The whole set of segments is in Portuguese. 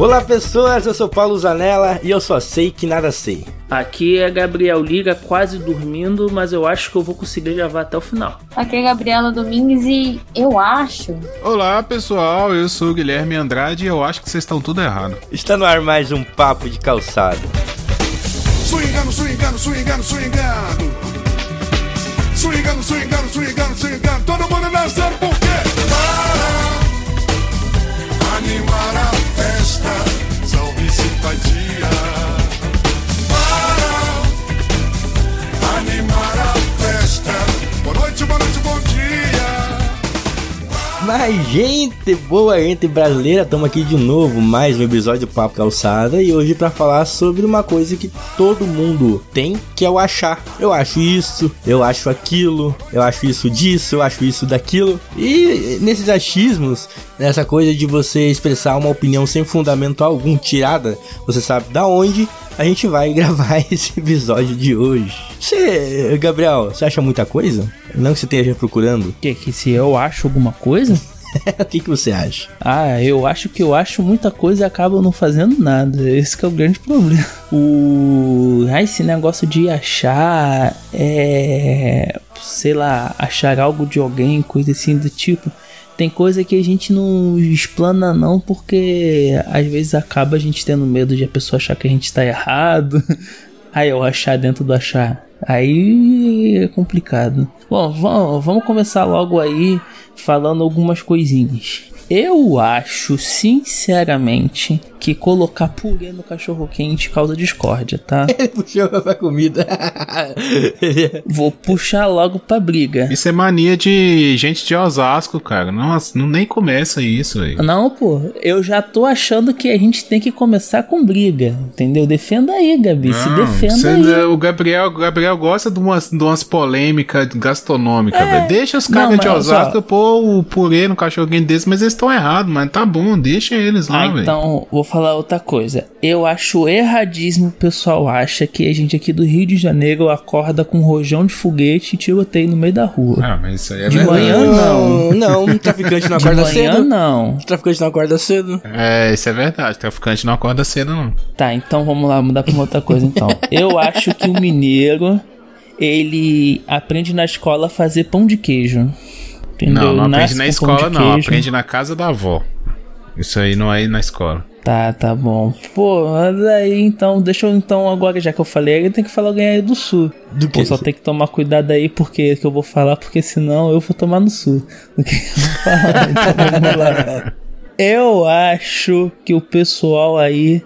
Olá pessoas, eu sou Paulo Zanella e eu só sei que nada sei. Aqui é Gabriel Liga, quase dormindo, mas eu acho que eu vou conseguir gravar até o final. Aqui é Gabriela Domingues e eu acho. Olá pessoal, eu sou o Guilherme Andrade e eu acho que vocês estão tudo errado. Está no ar mais um Papo de Calçado. Swingando, swingando, swingando, swingando. Swingando, swingando, swingando, swingando. Todo mundo dançando Mas gente boa, gente brasileira, estamos aqui de novo, mais um episódio do Papo Calçada e hoje para falar sobre uma coisa que todo mundo tem, que é o achar. Eu acho isso, eu acho aquilo, eu acho isso disso, eu acho isso daquilo. E nesses achismos, nessa coisa de você expressar uma opinião sem fundamento algum, tirada, você sabe da onde, a gente vai gravar esse episódio de hoje. Você, Gabriel, você acha muita coisa? Não que você esteja procurando. Que, que se eu acho alguma coisa? o que, que você acha? Ah, eu acho que eu acho muita coisa e acabo não fazendo nada. Esse que é o grande problema. O. Ah, esse negócio de achar. É. Sei lá, achar algo de alguém, coisa assim do tipo. Tem coisa que a gente não explana não, porque às vezes acaba a gente tendo medo de a pessoa achar que a gente tá errado. Aí eu achar dentro do achar. Aí é complicado. Bom, vamos, vamos começar logo aí falando algumas coisinhas. Eu acho, sinceramente, que colocar purê no cachorro quente causa discórdia, tá? Ele puxou pra comida. Vou puxar logo pra briga. Isso é mania de gente de Osasco, cara. Nossa, não nem começa isso, velho. Não, pô, eu já tô achando que a gente tem que começar com briga, entendeu? Defenda aí, Gabi, se defenda aí. O Gabriel, o Gabriel gosta de umas, de umas polêmicas gastronômicas, velho. Deixa os É. Não, caras de Osasco ó. pôr o purê no cachorrinho desse, mas eles estão errados, mas tá bom, deixa eles lá, Ah, velho. então, vou falar outra coisa. Eu acho erradíssimo o pessoal acha que a gente aqui do Rio de Janeiro acorda com rojão de foguete e tiroteio no meio da rua. Ah, mas isso aí é De verdade. manhã, não. Não, não, traficante não De acorda manhã, cedo. não. Traficante não acorda cedo. É, isso é verdade. Traficante não acorda cedo, não. Tá, então vamos lá, mudar pra uma outra coisa então. Eu acho que o mineiro, ele aprende na escola a fazer pão de queijo. Entendeu? Não, não aprende Nasce na com pão escola, não. Aprende na casa da avó. Isso aí não é ir na escola. Tá, tá bom. Pô, mas aí então, deixa eu então agora, já que eu falei, eu tenho que falar alguém aí do sul. Do Pô, que? só tem que tomar cuidado aí porque que eu vou falar, porque senão eu vou tomar no sul. O que eu vou falar? Então, vamos lá. Eu acho que o pessoal aí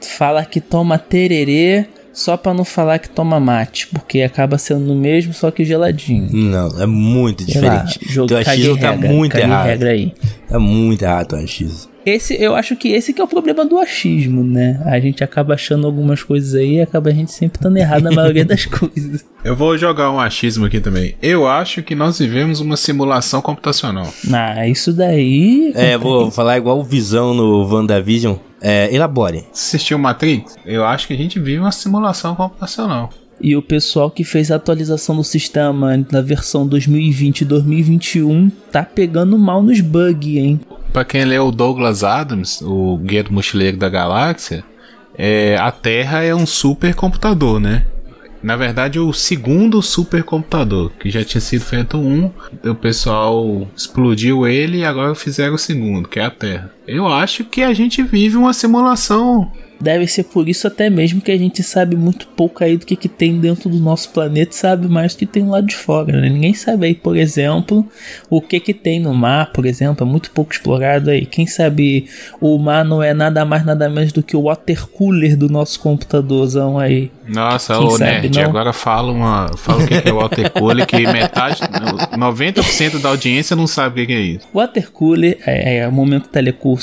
fala que toma tererê só pra não falar que toma mate, porque acaba sendo o mesmo, só que geladinho. Não, é muito Sei lá, diferente. jogo, Teu achismo tá regra, muito errado. regra aí. Tá muito errado teu achismo. Esse, eu acho que esse que é o problema do achismo, né? A gente acaba achando algumas coisas aí e acaba a gente sempre estando errado na maioria das coisas. Eu vou jogar um achismo aqui também. Eu acho que nós vivemos uma simulação computacional. Ah, isso daí. É, vou falar igual o Visão no WandaVision. É, elabore. Assistiu Matrix? Eu acho que a gente vive uma simulação computacional. E o pessoal que fez a atualização do sistema na versão 2020 e 2021 tá pegando mal nos bugs, hein? Pra quem leu o Douglas Adams, o Guia do Mochileiro da Galáxia, é, a Terra é um supercomputador, né? Na verdade, o segundo supercomputador, que já tinha sido feito um, o pessoal explodiu ele e agora fizeram o segundo, que é a Terra. Eu acho que a gente vive uma simulação. Deve ser por isso até mesmo que a gente sabe muito pouco aí do que, que tem dentro do nosso planeta, sabe mais do que tem lá de fora, né? Ninguém sabe aí, por exemplo, o que que tem no mar, por exemplo, é muito pouco explorado aí. Quem sabe o mar não é nada mais nada menos do que o water cooler do nosso computadorzão aí. Nossa, Quem ô sabe, Nerd, não? agora fala, uma, fala o que que é o water cooler, que metade, 90% da audiência não sabe o que que é isso. Water cooler é, é o momento telecurso.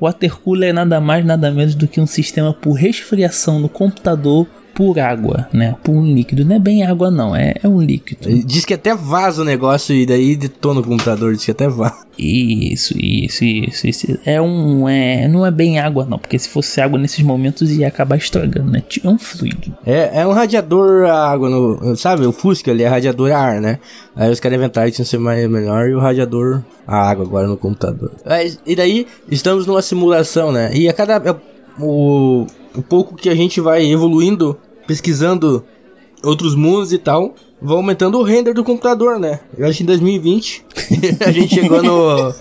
Water cooler é nada mais nada menos do que um sistema por resfriação no computador por água, né? Por um líquido. Não é bem água, não, é, é um líquido. Diz que até vaza o negócio e daí detona o computador, diz que até vaza. Isso, isso, isso, isso. É um. É, não é bem água, não, porque se fosse água nesses momentos ia acabar estragando, né? É um fluido. É, é um radiador a água, no, sabe? O Fusca ali é radiador a ar, né? Aí os caras inventaram que tinha que ser mais, melhor e o radiador a água agora no computador. Mas, e daí estamos numa simulação, né? E a cada. é, O, o pouco que a gente vai evoluindo, pesquisando outros mundos e tal, vai aumentando o render do computador, né? Eu acho que em 2020 a gente chegou no.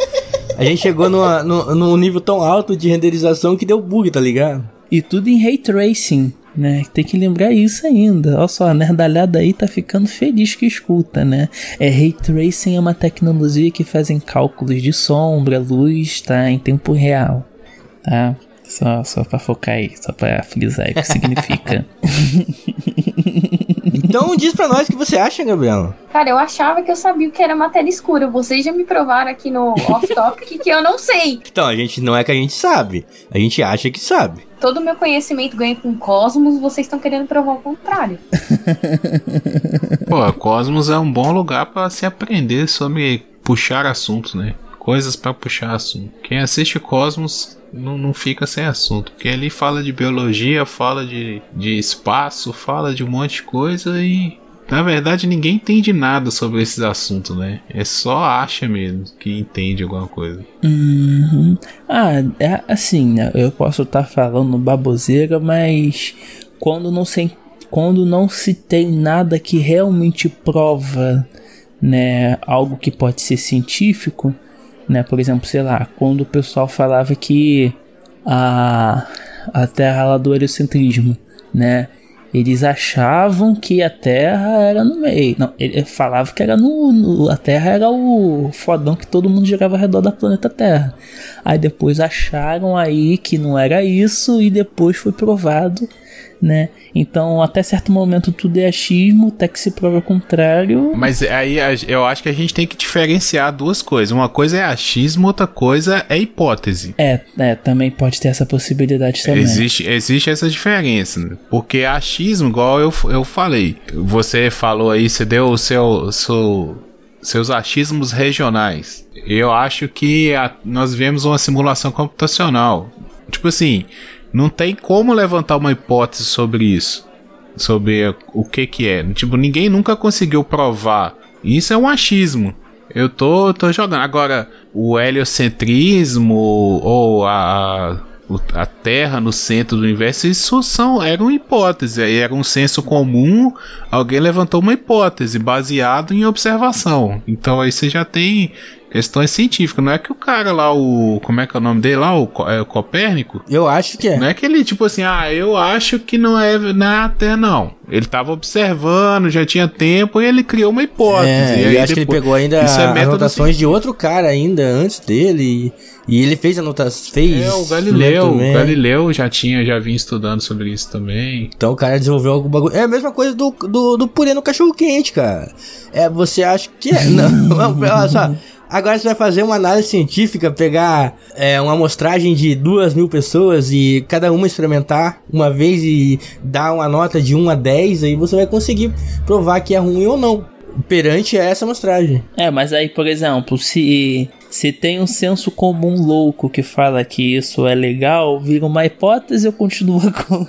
A gente chegou numa- no, num nível tão alto de renderização que deu bug, tá ligado? E tudo em ray tracing, né? Tem que lembrar isso ainda. Olha só, a nerdalhada aí tá ficando feliz que escuta, né? É ray tracing é uma tecnologia que fazem cálculos de sombra, luz, tá? Em tempo real, tá? Só, só pra focar aí, só pra frisar aí o que significa. Então diz pra nós o que você acha, Gabriela. Cara, eu achava que eu sabia o que era matéria escura. Vocês já me provaram aqui no off-topic que eu não sei. Então, a gente não é que a gente sabe, a gente acha que sabe. Todo o meu conhecimento ganho com Cosmos, vocês estão querendo provar o contrário. Pô, Cosmos é um bom lugar pra se aprender sobre puxar assuntos, né? Coisas pra puxar assunto. Quem assiste Cosmos não, não fica sem assunto, porque ali fala de biologia, fala de, de espaço, fala de um monte de coisa e. Na verdade, ninguém entende nada sobre esses assuntos, né? É só acha mesmo que entende alguma coisa. Uhum. Ah, é assim, né? Eu posso estar falando baboseira, mas quando não se, quando não se tem nada que realmente prova, né, algo que pode ser científico, né? Por exemplo, sei lá, quando o pessoal falava que a a Terra lá do heliocentrismo, né? Eles achavam que a Terra era no meio. Não, ele falava que era no, no- A Terra era o fodão que todo mundo girava ao redor da planeta Terra. Aí depois acharam aí que não era isso e depois foi provado, né? Então até certo momento tudo é achismo, até que se prova o contrário. Mas aí eu acho que a gente tem que diferenciar duas coisas. Uma coisa é achismo, outra coisa é hipótese. É, é, também pode ter essa possibilidade também. Existe, existe essa diferença, né? porque achismo, igual eu, eu falei, você falou aí, você deu o seu, seu- seus achismos regionais. Eu acho que a- nós vemos uma simulação computacional. Tipo assim, não tem como levantar uma hipótese sobre isso, sobre o que que é. Tipo, ninguém nunca conseguiu provar. Isso é um achismo. Eu tô, tô jogando. Agora, o heliocentrismo ou a, a Terra no centro do universo, isso são, eram hipóteses. Era um senso comum. Alguém levantou uma hipótese baseado em observação. Então aí você já tem questões científicas. Não é que o cara lá, o. Como é que é o nome dele lá? O, é o Copérnico? Eu acho que é. Não é que ele, tipo assim, ah, eu acho que não é na Terra, não. Ele tava observando, já tinha tempo e ele criou uma hipótese. É, E eu aí acho que ele depois- pegou ainda Isso é anotações de outro cara ainda antes dele e, e ele fez anotações, fez É, o Galileu, o também. Galileu já tinha, já vinha estudando sobre isso também. Então o cara desenvolveu algum bagulho. É a mesma coisa do, do, do purê no cachorro quente, cara. É, você acha que é. Não, não, olha só. Agora você vai fazer uma análise científica, pegar é, uma amostragem de duas mil pessoas e cada uma experimentar uma vez e dar uma nota de 1 a 10, aí você vai conseguir provar que é ruim ou não. Perante essa amostragem. É, mas aí, por exemplo, se, se tem um senso comum louco que fala que isso é legal, vira uma hipótese ou continua como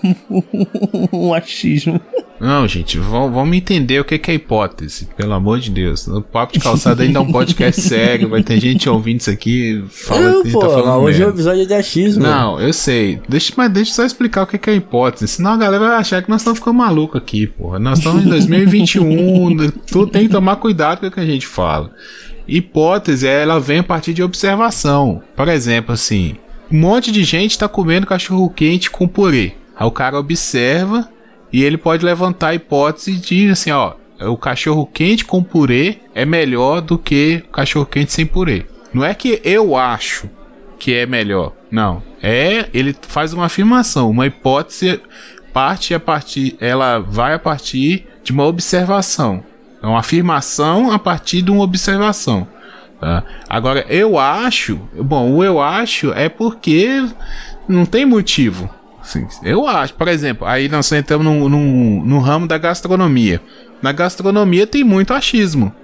um achismo? Não, gente, vamos, entender o que que é hipótese, pelo amor de Deus. O Papo de Calçada ainda é um podcast sério, vai ter gente ouvindo isso aqui, falando Não, que a gente pô, tá falando hoje é o merda. episódio de achismo. Não, eu sei. Deixa, mas deixa eu só explicar o que que é hipótese. Senão a galera vai achar que nós estamos ficando malucos aqui, porra. Nós estamos em 2021, tu tem que tomar cuidado com o que a gente fala. Hipótese, ela vem a partir de observação. Por exemplo, assim, um monte de gente tá comendo cachorro quente com purê. Aí o cara observa e ele pode levantar a hipótese de assim, ó, o cachorro quente com purê é melhor do que o cachorro quente sem purê. Não é que eu acho que é melhor. Não. É, ele faz uma afirmação, uma hipótese parte a partir, ela vai a partir de uma observação. É uma afirmação a partir de uma observação. tá? Agora, eu acho, bom, o eu acho é porque não tem motivo. Sim, eu acho. Por exemplo, aí nós entramos no, no, no ramo da gastronomia. Na gastronomia tem muito achismo.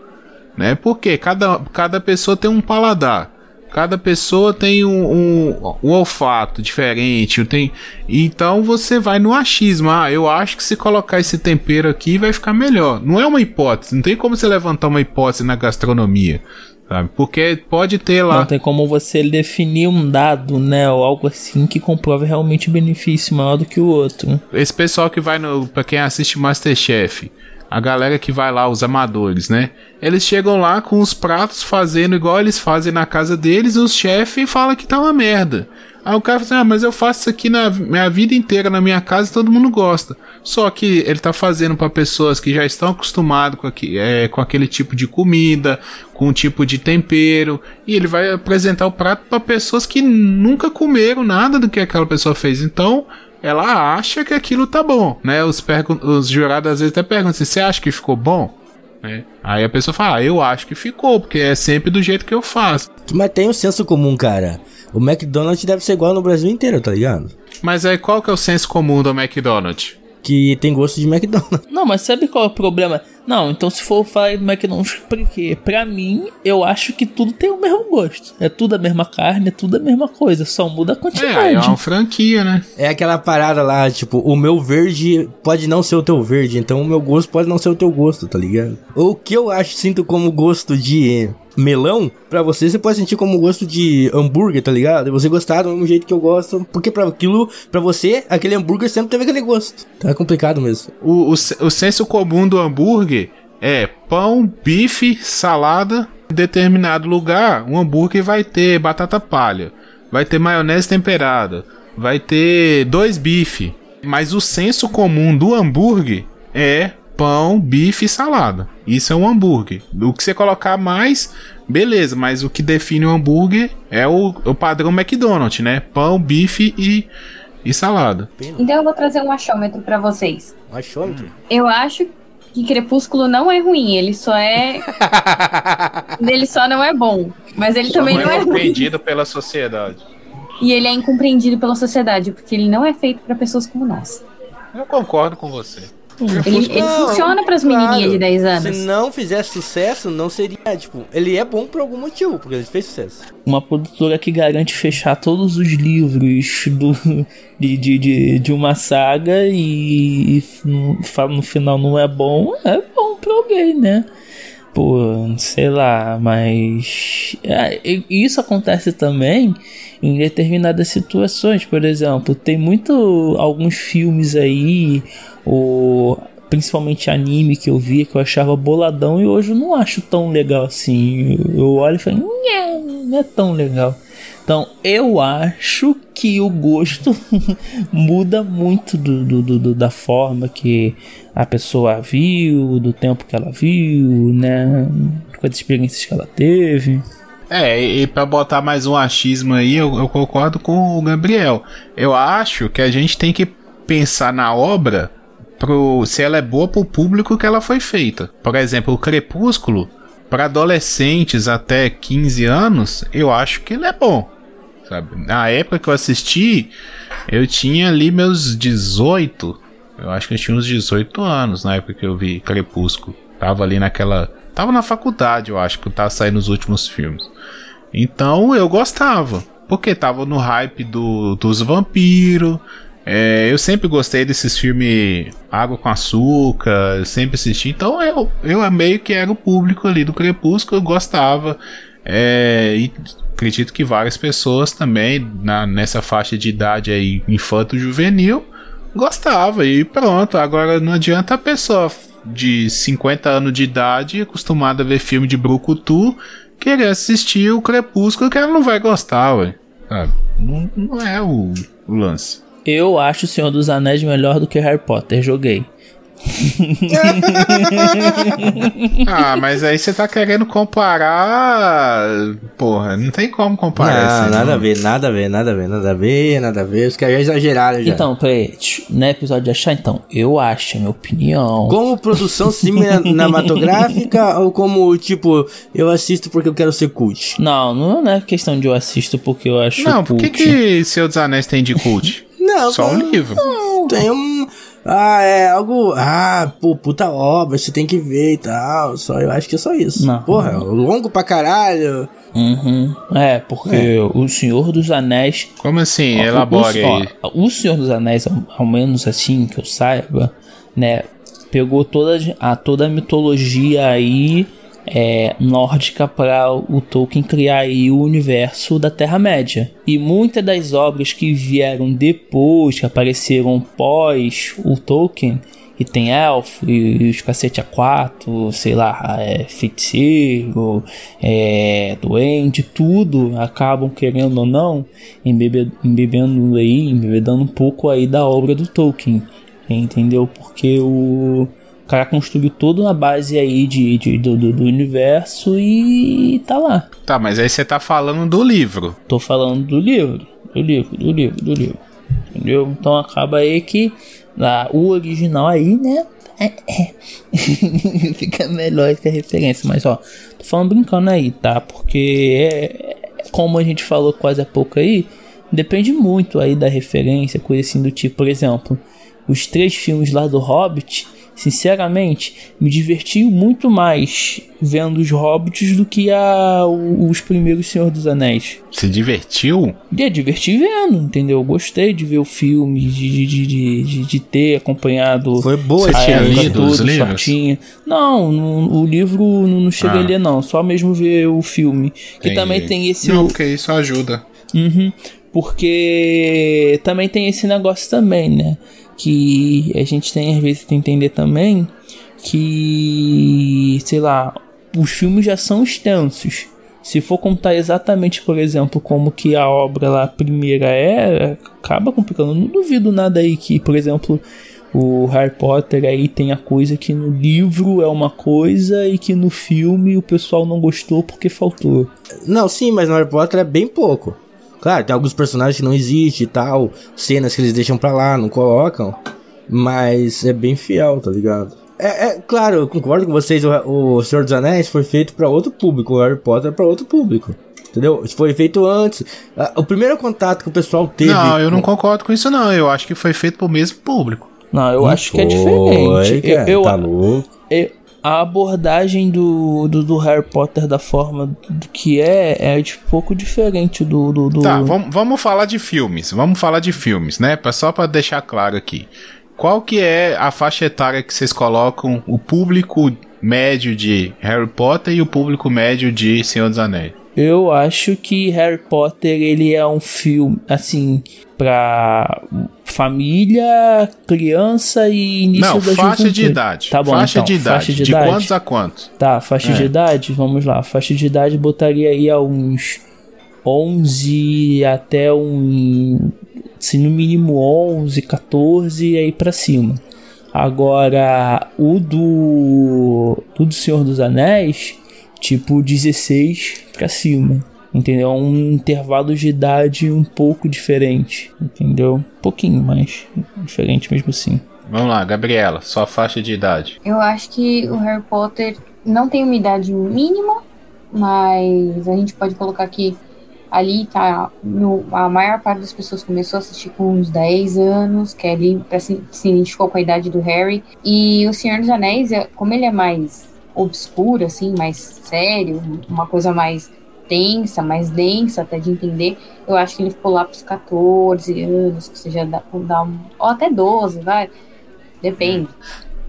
Né? Porque cada, cada pessoa tem um paladar. Cada pessoa tem um, um, um olfato diferente. Tem, então você vai no achismo. Ah, eu acho que se colocar esse tempero aqui vai ficar melhor. Não é uma hipótese. Não tem como você levantar uma hipótese na gastronomia. Sabe? Porque pode ter lá. Não tem como você definir um dado, né? Ou algo assim que comprove realmente benefício maior do que o outro. Esse pessoal que vai no. Pra quem assiste Masterchef, a galera que vai lá, os amadores, né? Eles chegam lá com os pratos fazendo igual eles fazem na casa deles, e os chefes falam que tá uma merda. Aí o cara fala assim, ah, mas eu faço isso aqui na minha vida inteira na minha casa e todo mundo gosta. Só que ele tá fazendo para pessoas que já estão acostumadas com, é, com aquele tipo de comida, com um tipo de tempero, e ele vai apresentar o prato para pessoas que nunca comeram nada do que aquela pessoa fez. Então, ela acha que aquilo tá bom, né? Os, os jurados às vezes até perguntam assim, você acha que ficou bom? Né? Aí a pessoa fala, ah, eu acho que ficou, porque é sempre do jeito que eu faço. Mas tem um senso comum, cara. O McDonald's deve ser igual no Brasil inteiro, tá ligado? Mas aí qual que é o senso comum do McDonald's? Que tem gosto de McDonald's. Não, mas sabe qual é o problema? Não, então se for falar do McDonald's, porque pra mim, eu acho que tudo tem o mesmo gosto. É tudo a mesma carne, é tudo a mesma coisa, só muda a quantidade. É, é uma franquia, né? É aquela parada lá, tipo, o meu verde pode não ser o teu verde, então o meu gosto pode não ser o teu gosto, tá ligado? O que eu acho, sinto como gosto de melão, pra você, você pode sentir como gosto de hambúrguer, tá ligado? E você gostar do mesmo jeito que eu gosto, porque pra aquilo, pra você, aquele hambúrguer sempre teve aquele gosto. Tá complicado mesmo. O, o, o senso comum do hambúrguer é pão, bife, salada. Em determinado lugar, um hambúrguer vai ter batata palha, vai ter maionese temperada, vai ter dois bife. Mas o senso comum do hambúrguer é pão, bife e salada. Isso é um hambúrguer. O que você colocar mais, beleza, mas o que define o hambúrguer é o, o padrão McDonald's, né? Pão, bife e, e salada. Então eu vou trazer um achômetro para vocês. Um achômetro? Eu acho que Crepúsculo não é ruim, ele só é. ele só não é bom. Mas ele Só também não é é ruim. compreendido pela sociedade. E ele é incompreendido pela sociedade, porque ele não é feito para pessoas como nós. Eu concordo com você. Ele, ele Não, funciona para as menininhas de 10 anos. Se não fizesse sucesso, não seria, tipo, ele é bom por algum motivo, porque ele fez sucesso. Uma produtora que garante fechar todos os livros do, de, de, de, de uma saga e, e no, fa- no final não é bom, é bom pra alguém, né? Pô, sei lá, mas. e- isso acontece também em determinadas situações. Por exemplo, tem muito. alguns filmes aí, ou principalmente anime que eu via que eu achava boladão e hoje eu não acho tão legal assim. Eu olho e falo, "Nhé, não é tão legal. Então eu acho que o gosto muda muito do, do- do- da forma que a pessoa viu, do tempo que ela viu, né? Com as experiências que ela teve. É, e, pra botar mais um achismo aí, eu, eu concordo com o Gabriel. Eu acho que a gente tem que pensar na obra pro, se ela é boa pro público que ela foi feita. Por exemplo, o Crepúsculo, para adolescentes até 15 anos, eu acho que ele é bom. Sabe? Na época que eu assisti, eu tinha ali meus 18. Eu acho que eu tinha uns 18 anos na época que eu vi Crepúsculo. Tava ali naquela. Tava na faculdade, eu acho que tava saindo os últimos filmes. Então eu gostava. Porque tava no hype do, dos vampiros. É, eu sempre gostei desses filmes Água com Açúcar, eu sempre assisti. Então eu, eu meio que era o público ali do Crepúsculo, eu gostava. É, e acredito que várias pessoas também na, nessa faixa de idade aí, infanto-juvenil, gostava. E pronto, agora não adianta a pessoa de 50 anos de idade, acostumada a ver filme de Brucutu, querer assistir o Crepúsculo que ela não vai gostar, ué. Sabe? Não, não é o, o lance. Eu acho o Senhor dos Anéis melhor do que Harry Potter, joguei. Ah, mas aí você tá querendo comparar. Porra, não tem como comparar Não, assim, nada não. a ver, nada a ver, nada a ver, nada a ver, nada a ver. Os caras já exageraram já. Então, peraí, tch, no episódio de achar, então, eu acho, é minha opinião. Como produção cinematográfica ou como, tipo, eu assisto porque eu quero ser cult? Não, não é questão de eu assisto porque eu acho Não, por que, que Senhor dos Anéis tem de cult? Não, Só um livro. Tem um. Ah, é algo. Ah, pô, puta obra, você tem que ver e tal. Só, eu acho que é só isso. Não. Porra, é longo pra caralho. Uhum. É, porque o Senhor dos Anéis. Como assim? ó, Elabore o, aí. ó, o Senhor dos Anéis, ao, ao menos assim que eu saiba, né? Pegou toda a, toda a mitologia aí é, nórdica para o Tolkien criar aí o universo da Terra-média. E muitas das obras que vieram depois, que apareceram pós o Tolkien, e tem elfo e, e os cacete A4, sei lá, é, feiticeiro, é, doente, tudo acabam querendo ou não embebe, embebendo aí, embebedando um pouco aí da obra do Tolkien, entendeu? Porque o cara construiu toda uma base aí de, de- do, do- do universo e tá lá. Tá, mas aí você tá falando do livro. Tô falando do livro, do livro, do livro, do livro. Entendeu? Então acaba aí que ah, o original aí, né? é, é. Fica melhor que a referência. Mas ó, tô falando brincando aí, tá? Porque é, como a gente falou quase há pouco aí, depende muito aí da referência, coisa assim do tipo, por exemplo, os três filmes lá do Hobbit, sinceramente, me diverti muito mais vendo os Hobbits do que a, os primeiros Senhor dos Anéis. Se divertiu? E diverti vendo, entendeu? Gostei de ver o filme, de, de, de, de, de ter acompanhado Foi boa Você a tinha lido os livros? Não, no- o livro não, não cheguei Ah. a ler, não. Só mesmo ver o filme. Que também tem esse. Não, porque isso ajuda. Uhum, porque também tem esse negócio também, né? Que a gente tem às vezes que entender também que, sei lá, os filmes já são extensos. Se for contar exatamente, por exemplo, como que a obra lá primeira é, acaba complicando. Não duvido nada aí que, por exemplo, o Harry Potter aí tem a coisa que no livro é uma coisa e que no filme o pessoal não gostou porque faltou. Não, sim, mas no Harry Potter é bem pouco. Claro, tem alguns personagens que não existem e tal, cenas que eles deixam pra lá, não colocam. Mas é bem fiel, tá ligado? É, é claro, eu concordo com vocês, o, o Senhor dos Anéis foi feito pra outro público, o Harry Potter é pra outro público. Entendeu? Foi feito antes. O primeiro contato que o pessoal teve. Não, eu não com- concordo com isso, não. Eu acho que foi feito pro mesmo público. Não, eu Não acho que é foi, diferente. Eu, cara, eu- tá louco. eu- a abordagem do, do, do Harry Potter da forma do que é é de pouco diferente do. do, do- Tá, vamos, vamos falar de filmes. Vamos falar de filmes, né? Só pra deixar claro aqui. Qual que é a faixa etária que vocês colocam o público médio de Harry Potter e o público médio de Senhor dos Anéis? Eu acho que Harry Potter ele é um filme assim pra família, criança e início não, da faixa juventude. de idade. Tá bom, faixa então, de idade. faixa de de idade. quantos a quantos? Tá, faixa É. de idade, vamos lá. Faixa de idade botaria aí a uns 11 até um. Se no mínimo 11, 14 aí pra cima. Agora, o do. O do Senhor dos Anéis, tipo 16 pra cima. Entendeu? Um intervalo de idade um pouco diferente. Entendeu? Um pouquinho mais diferente mesmo assim. Vamos lá, Gabriela, sua faixa de idade. Eu acho que o Harry Potter não tem uma idade mínima, mas a gente pode colocar que ali tá. no- a maior parte das pessoas começou a assistir com uns 10 anos, que é ali se, se identificou com a idade do Harry. E o Senhor dos Anéis, é- como ele é mais obscuro, assim, mais sério, uma coisa mais tensa, mais densa até de entender, eu acho que ele ficou lá pros 14 anos, que seja dá, dá um, ou até 12, vai. Depende.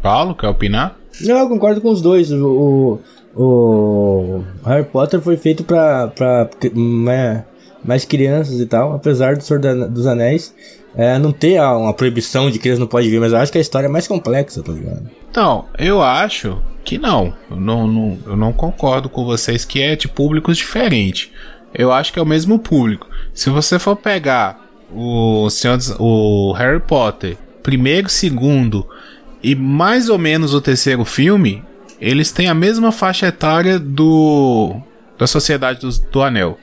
Paulo, quer opinar? Não, eu concordo com os dois. O, o, o Harry Potter foi feito pra, pra né, mais crianças e tal, apesar do Senhor dos Anéis é, não ter uma proibição de criança não pode ver, mas eu acho que a história é mais complexa, tá ligado? Então, eu acho que não. Eu não, não- eu não concordo com vocês que é de públicos diferentes. Eu acho que é o mesmo público. Se você for pegar o, Senhor o Harry Potter, primeiro, segundo e mais ou menos o terceiro filme, eles têm a mesma faixa etária do da Sociedade dos- do, Anel.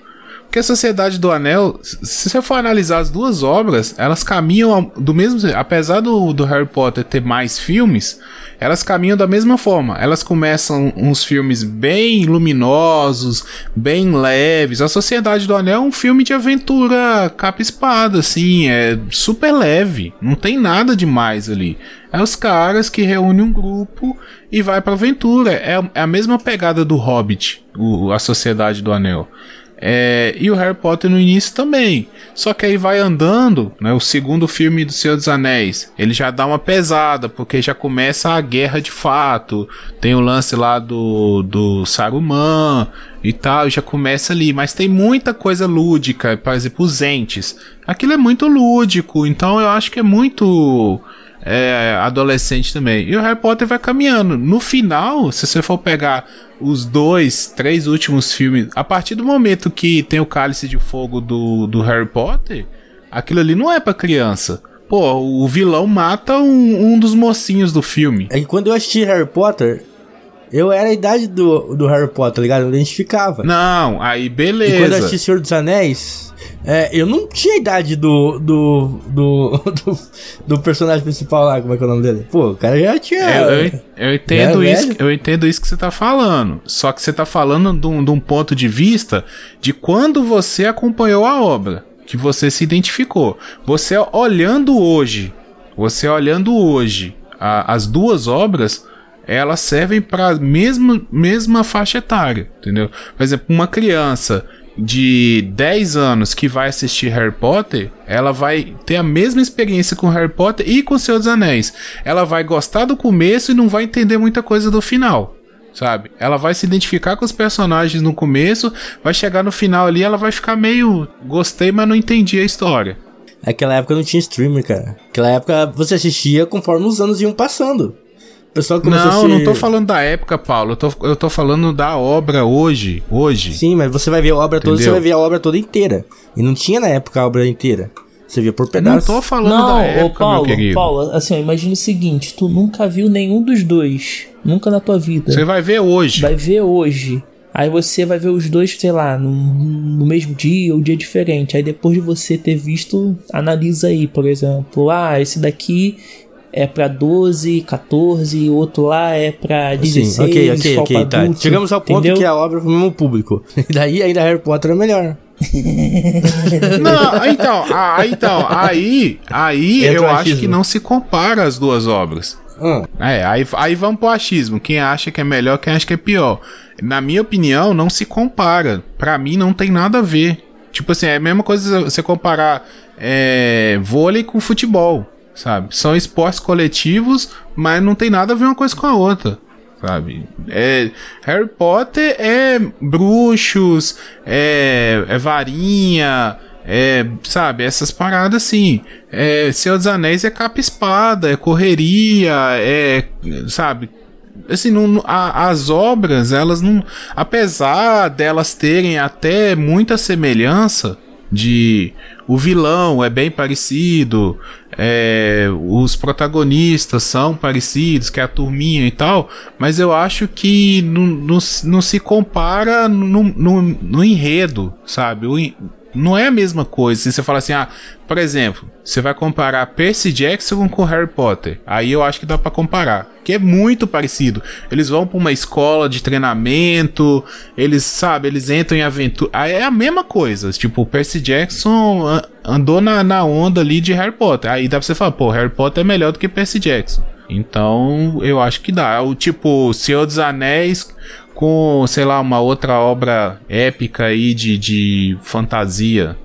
Porque a Sociedade do Anel, se você for analisar as duas obras, elas caminham do mesmo. Apesar do, do Harry Potter ter mais filmes, elas caminham da mesma forma. Elas começam uns filmes bem luminosos, bem leves. A Sociedade do Anel é um filme de aventura capa-espada, assim, é super leve. Não tem nada demais ali. É os caras que reúnem um grupo e vai pra aventura. É, é a mesma pegada do Hobbit, o- a Sociedade do Anel. É, e o Harry Potter no início também. Só que aí vai andando, né? O segundo filme do Senhor dos Anéis, ele já dá uma pesada, porque já começa a guerra de fato. Tem o lance lá do, do Saruman e tal, já começa ali. Mas tem muita coisa lúdica, por exemplo, os entes. Aquilo é muito lúdico, então eu acho que é muito é, adolescente também. E o Harry Potter vai caminhando. No final, se você for pegar os dois, três últimos filmes, a partir do momento que tem o cálice de fogo do, do Harry Potter, aquilo ali não é pra criança. Pô, o vilão mata um, um dos mocinhos do filme. É que quando eu assisti Harry Potter, eu era a idade do, do Harry Potter, tá ligado? Eu identificava. Não, aí E quando eu beleza. assisti Senhor dos Anéis, é, eu não tinha a idade do do, do, do. do personagem principal lá, como é que é o nome dele? Pô, o cara já tinha. Eu, eu- eu entendo É, isso, velho. eu entendo isso que você tá falando. Só que você tá falando de um, de um ponto de vista de quando você acompanhou a obra, que você se identificou. Você olhando hoje, você olhando hoje a- as duas obras, elas servem para mesma mesma faixa etária, entendeu? Por exemplo, uma criança de 10 anos que vai assistir Harry Potter, ela vai ter a mesma experiência com Harry Potter e com dos Anéis. Ela vai gostar do começo e não vai entender muita coisa do final. Sabe? Ela vai se identificar com os personagens no começo, vai chegar no final ali, ela vai ficar meio gostei, mas não entendi a história. Naquela época não tinha streamer, cara. Naquela época você assistia conforme os anos iam passando. Pessoal começou a Não, assistir... não tô falando da época, Paulo. Eu tô, eu tô falando da obra hoje. Hoje. Sim, mas você vai ver a obra toda, Entendeu? você vai ver a obra toda inteira. E não tinha na época a obra inteira. Você via por Não pedaços. tô falando Não, da época, Paulo, meu querido. Paulo, assim, ó, imagina o seguinte, tu nunca viu nenhum dos dois, nunca na tua vida. Você vai ver hoje. Vai ver hoje. Aí você vai ver os dois, sei lá, no, no mesmo dia ou dia diferente. Aí depois de você ter visto, analisa aí, por exemplo, ah, esse daqui é pra 12, 14, e outro lá é pra 16, Sim, ok, ok, ok, tá. adulto, Chegamos ao ponto entendeu? que a obra foi o mesmo público. E daí ainda Harry Potter é melhor. Não, então, ah, então, aí, aí Entra eu acho que não se compara as duas obras. Ah, É, aí, aí vamos pro achismo. Quem acha que é melhor, quem acha que é pior. Na minha opinião, não se compara. Pra mim, não tem nada a ver. Tipo assim, é a mesma coisa você comparar é, vôlei com futebol, sabe? São esportes coletivos, mas não tem nada a ver uma coisa com a outra. Sabe? É, Harry Potter é bruxos, é, é varinha, é, sabe, essas paradas assim. É, Senhor dos Anéis é capa-espada, é correria, é, sabe, assim, não, a- as obras, elas não. Apesar delas terem até muita semelhança de. O vilão é bem parecido, é, os protagonistas são parecidos, que é a turminha e tal, mas eu acho que não, se- compara no, no, no enredo, sabe? O não é a mesma coisa. Se você fala assim, ah, por exemplo, você vai comparar Percy Jackson com Harry Potter. Aí eu acho que dá pra comparar. Que é muito parecido. Eles vão pra uma escola de treinamento, eles, sabe, eles entram em aventura. Aí é a mesma coisa. Tipo, Percy Jackson an- andou na, na onda ali de Harry Potter. Aí dá pra você falar, pô, Harry Potter é melhor do que Percy Jackson. Então, eu acho que dá. O tipo, Senhor dos Anéis com, sei lá, uma outra obra épica aí de, de fantasia.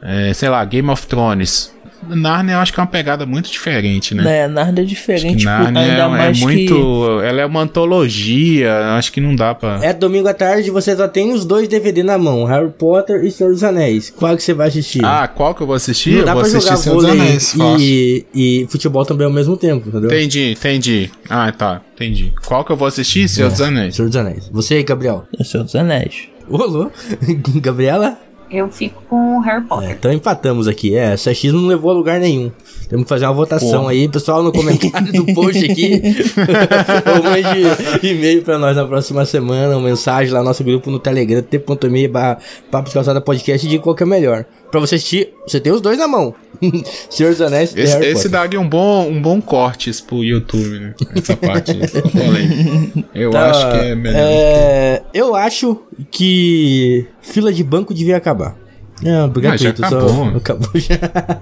É, sei lá, Game of Thrones. Narnia eu acho que é uma pegada muito diferente, né? É, Narnia é diferente, tipo, Narnia ainda é, é mais muito. que... Ela é uma antologia, acho que não dá pra. é domingo à tarde você só tem os dois DVD na mão, Harry Potter e Senhor dos Anéis. Qual que você vai assistir? Ah, qual que eu vou assistir? não eu dá vou pra assistir jogar Senhor dos Anéis. fácil. e, e futebol também ao mesmo tempo, entendeu? Entendi, entendi. Ah, tá, entendi. Qual que eu vou assistir? Senhor dos Anéis. Senhor dos Anéis. Você aí, Gabriel. É o Senhor dos Anéis. Ô, Lô. Gabriela? Eu fico com Harry É, Potter. então empatamos aqui. É, X não levou a lugar nenhum. Temos que fazer uma votação Pô. aí, pessoal, no comentário do post aqui. ou mande e-mail pra nós na próxima semana, uma mensagem lá no nosso grupo no Telegram, t.me barra Papo de Calçada Podcast de qual que é melhor. Pra você assistir, você tem os dois na mão. Senhor dos Anéis Esse, Harry esse Potter. daria um bom, um bom cortes pro YouTube, né? Essa parte aí. Falei. Eu Tá, acho que é melhor. é, eu acho que fila de banco devia acabar. Não, Ah, já acabou. só acabou já.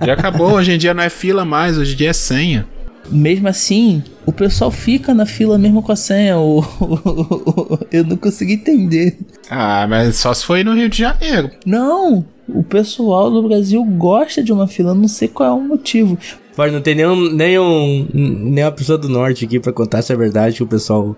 Já acabou, hoje em dia não é fila mais, hoje em dia é senha. Mesmo assim, o pessoal fica na fila mesmo com a senha. O- Eu não consegui entender. Ah, mas só se foi no Rio de Janeiro. Não, o pessoal do Brasil gosta de uma fila, não sei qual é o motivo. Pode não ter nenhum, nenhum, nenhuma pessoa do norte aqui pra contar se é verdade que o pessoal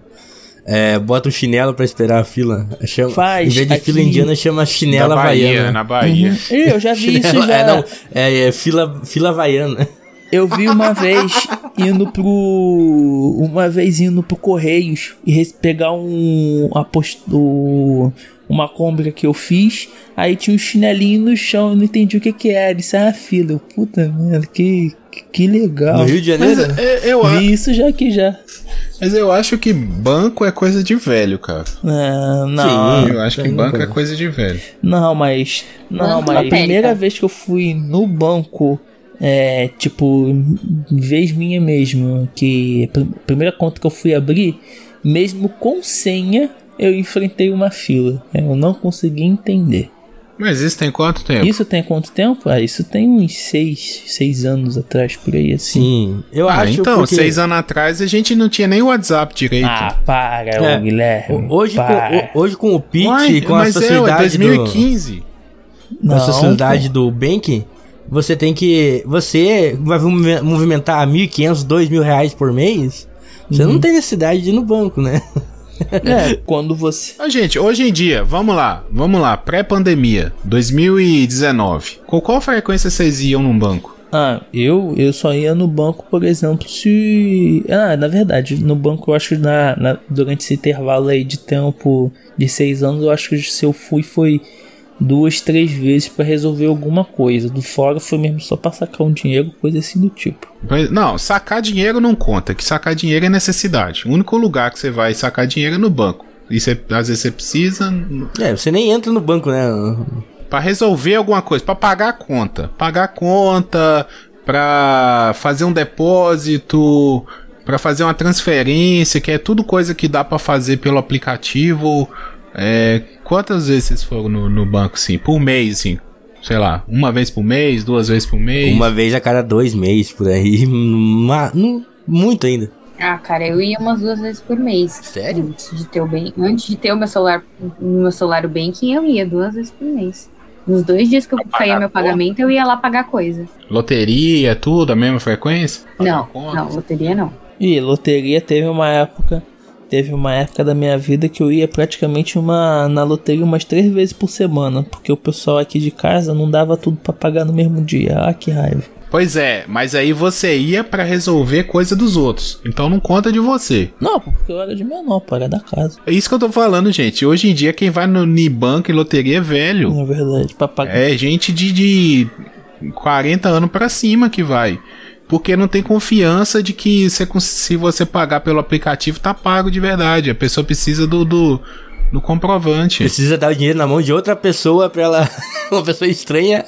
é, bota o chinelo pra esperar a fila. Chama, Faz, em vez de aqui- fila indiana, chama chinela na Bahia, havaiana. na Bahia. Ih, Eu já vi isso já. É, não, é, é fila, fila havaiana. Eu vi uma vez indo pro. Uma vez indo pro Correios e pegar um. A post, o- uma compra que eu fiz. Aí tinha um chinelinho no chão, eu não entendi o que que era. Isso é uma fila. Eu, Puta merda, que, que, legal. No Rio de Mas Janeiro? é, eu, a- Vi isso já aqui já. mas eu acho que banco é coisa de velho, cara. Ah, não, Sim. Eu acho que banco é coisa de velho. não, mas. Não, Banco mas a primeira vez que eu fui no banco. É, tipo, vez minha mesmo, que a pr- primeira conta que eu fui abrir, mesmo com senha, eu enfrentei uma fila. Eu não consegui entender. Mas isso tem quanto tempo? Isso tem quanto tempo? Ah, isso tem uns seis, seis anos atrás, por aí assim. Sim, eu ah, acho então, porque... seis anos atrás a gente não tinha nem WhatsApp direito. Ah, para, É, ô Guilherme. o- Hoje para. com, o- hoje com o Pit, Uai, com a mas é, facilidade do... 2015. com Não, a facilidade do Bank, você tem que. Você vai movi- movimentar 1.500, 2.000 reais por mês. Você Uhum. não tem necessidade de ir no banco, né? É, quando você. Ô, gente, hoje em dia, vamos lá, vamos lá, pré-pandemia, 2019. Com qual frequência vocês iam num banco? Ah, eu, eu só ia no banco, por exemplo, se. Ah, na verdade, no banco eu acho que na, na- durante esse intervalo aí de tempo de seis anos, eu acho que se eu fui foi duas, três vezes pra resolver alguma coisa. Do fora foi mesmo só pra sacar um dinheiro, coisa assim do tipo. Não, sacar dinheiro não conta, que sacar dinheiro é necessidade. O único lugar que você vai sacar dinheiro é no banco. E você, às vezes você precisa É, você nem entra no banco, né? Pra resolver alguma coisa, pra pagar a conta, pagar a conta, pra fazer um depósito, pra fazer uma transferência, que é tudo coisa que dá pra fazer pelo aplicativo. É, quantas vezes vocês foram no, no banco, assim, por mês, assim? Sei lá, uma vez por mês, duas vezes por mês? Uma vez a cada dois meses por aí. ma- não- muito ainda. Ah, cara, eu ia umas duas vezes por mês. Sério? Antes de ter o bem, antes de ter o meu celular, o meu celular o banking, eu ia duas vezes por mês. Nos dois dias que eu caía meu pagamento, eu ia lá pagar coisa. Loteria, tudo, a mesma frequência? Não, não, loteria não. E loteria teve uma época. Teve uma época da minha vida que eu ia praticamente uma, na loteria umas três vezes por semana. Porque o pessoal aqui de casa não dava tudo pra pagar no mesmo dia. Ah, que raiva. Pois é, mas aí você ia pra resolver coisa dos outros. Então não conta de você. Não, porque eu era de menor, pô, era da casa. É isso que eu tô falando, gente. Hoje em dia, quem vai no Nibanco e loteria é velho. Na verdade, pra pagar. É gente de, de 40 anos pra cima que vai. Porque não tem confiança de que cons- se você pagar pelo aplicativo, tá pago de verdade. A pessoa precisa do, do, do comprovante. Precisa dar o dinheiro na mão de outra pessoa pra ela. uma pessoa estranha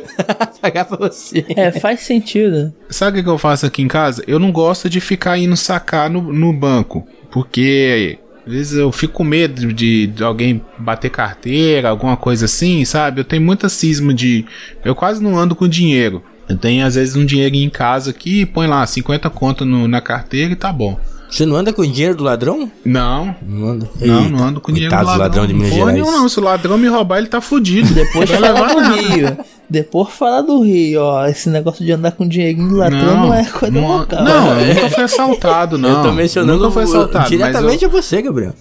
pagar pra você. É, faz sentido. Sabe o que eu faço aqui em casa? Eu não gosto de ficar indo sacar no, no banco. Porque às vezes eu fico com medo de, de alguém bater carteira, alguma coisa assim, sabe? Eu tenho muita cisma de. Eu quase não ando com dinheiro. Eu tenho às vezes um dinheirinho em casa aqui, põe lá 50 conto no- na carteira e tá bom. Você não anda com o dinheiro do ladrão? Não, Não anda. não, não ando com dinheiro do ladrão. ladrão de Minas Porra Gerais. nenhuma, não. Se o ladrão me roubar, ele tá fudido. Depois Vai fala levar do nada. Rio. Depois fala do Rio, ó. Esse negócio de andar com dinheirinho do ladrão não, é coisa não, local. não, eu nunca fui assaltado, não. eu tô mencionando nunca fui assaltado, mas eu- diretamente a você, Gabriel.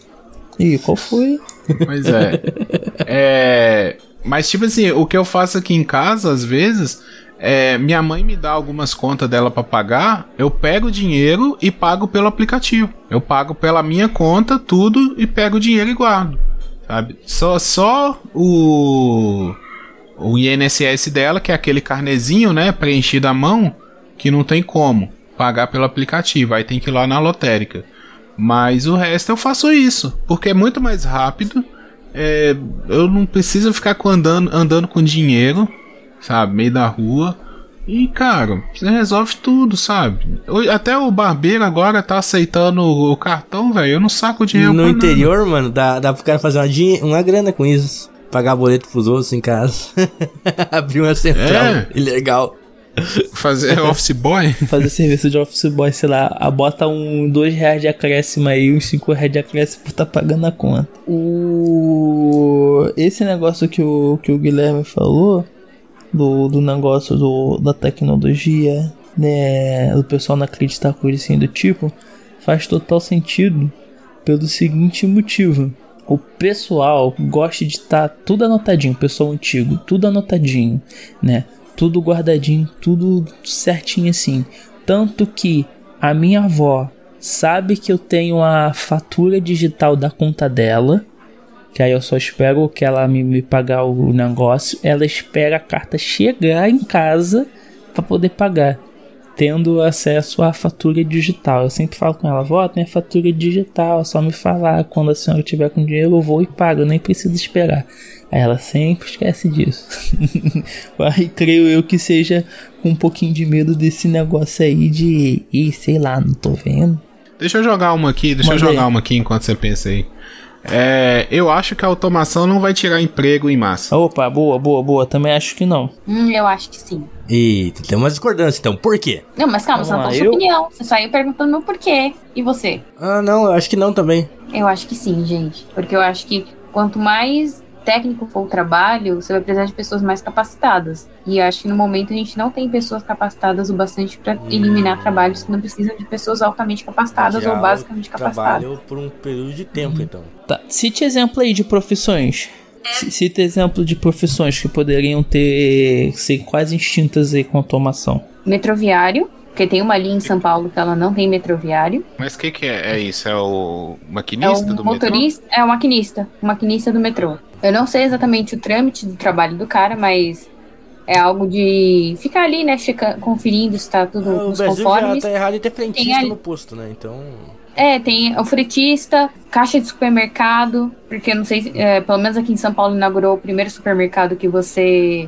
Ih, qual foi? Pois é. é. Mas, tipo assim, o que eu faço aqui em casa, às vezes, é. Minha mãe me dá algumas contas dela pra pagar, eu pego o dinheiro e pago pelo aplicativo. Eu pago pela minha conta tudo e pego o dinheiro e guardo. Sabe? Só, só o. o INSS dela, que é aquele carnezinho, né, preenchido à mão, que não tem como pagar pelo aplicativo, aí tem que ir lá na lotérica. Mas o resto eu faço isso, porque é muito mais rápido. É, eu não preciso ficar andando, andando com dinheiro, sabe, meio da rua. E, cara, você resolve tudo, sabe? Até o barbeiro agora tá aceitando o cartão, velho. Eu não saco dinheiro No nada. interior, mano, dá, dá pro cara fazer uma, dinhe- uma grana com isso. Pagar boleto pros outros em casa. Abrir uma central É. ilegal. Fazer office boy? Fazer serviço de office boy, sei lá, a bota um dois reais de acréscimo aí, uns cinco reais de acréscimo por tá pagando a conta. O... Esse negócio que o, que o Guilherme falou, do, do negócio do, da tecnologia, né, do pessoal não acreditar coisa assim do tipo, faz total sentido pelo seguinte motivo. O pessoal gosta de estar tudo anotadinho, pessoal antigo, tudo anotadinho, né? Tudo guardadinho, tudo certinho assim. Tanto que a minha avó sabe que eu tenho a fatura digital da conta dela, que aí eu só espero que ela me, me pagar o negócio. Ela espera a carta chegar em casa para poder pagar, tendo acesso à fatura digital. Eu sempre falo com ela, vó, minha fatura digital, é só me falar. Quando a senhora tiver com dinheiro, eu vou e pago, eu nem preciso esperar. Aí ela sempre esquece disso. aí creio eu que seja com um pouquinho de medo desse negócio aí de, sei lá, não tô vendo. Deixa eu jogar uma aqui, deixa Manda eu jogar aí. uma aqui enquanto você pensa aí. É, eu acho que a automação não vai tirar emprego em massa. Opa, boa, boa, boa. Também acho que não. Hum, eu acho que sim. Eita, tem umas discordâncias então. Por quê? Não, mas calma, Vamos você não lá, falou sua eu- opinião. Você saiu perguntando meu porquê. E você? Ah, não, eu acho que não também. Eu acho que sim, gente. Porque eu acho que quanto mais técnico for o trabalho, você vai precisar de pessoas mais capacitadas. E acho que no momento a gente não tem pessoas capacitadas o bastante para eliminar trabalhos que não precisam de pessoas altamente capacitadas Tirar ou basicamente capacitadas. Trabalho por um período de tempo, então. Tá, cite exemplo aí de profissões. C- Cite exemplo de profissões que poderiam ter ser quase extintas aí com automação. Metroviário, porque tem uma linha em São Paulo que ela não tem metroviário. Mas o que, que é, é isso? É o É maquinista o do motorista, é o maquinista, o maquinista do metrô. Eu não sei exatamente o trâmite do trabalho do cara, mas é algo de ficar ali, né, checa, conferindo se tá tudo o nos Brasil já conformes. tá errado em ter Tem frentista no posto, né? Então. É, tem o fretista, caixa de supermercado, porque eu não sei, se- é, pelo menos aqui em São Paulo inaugurou o primeiro supermercado que você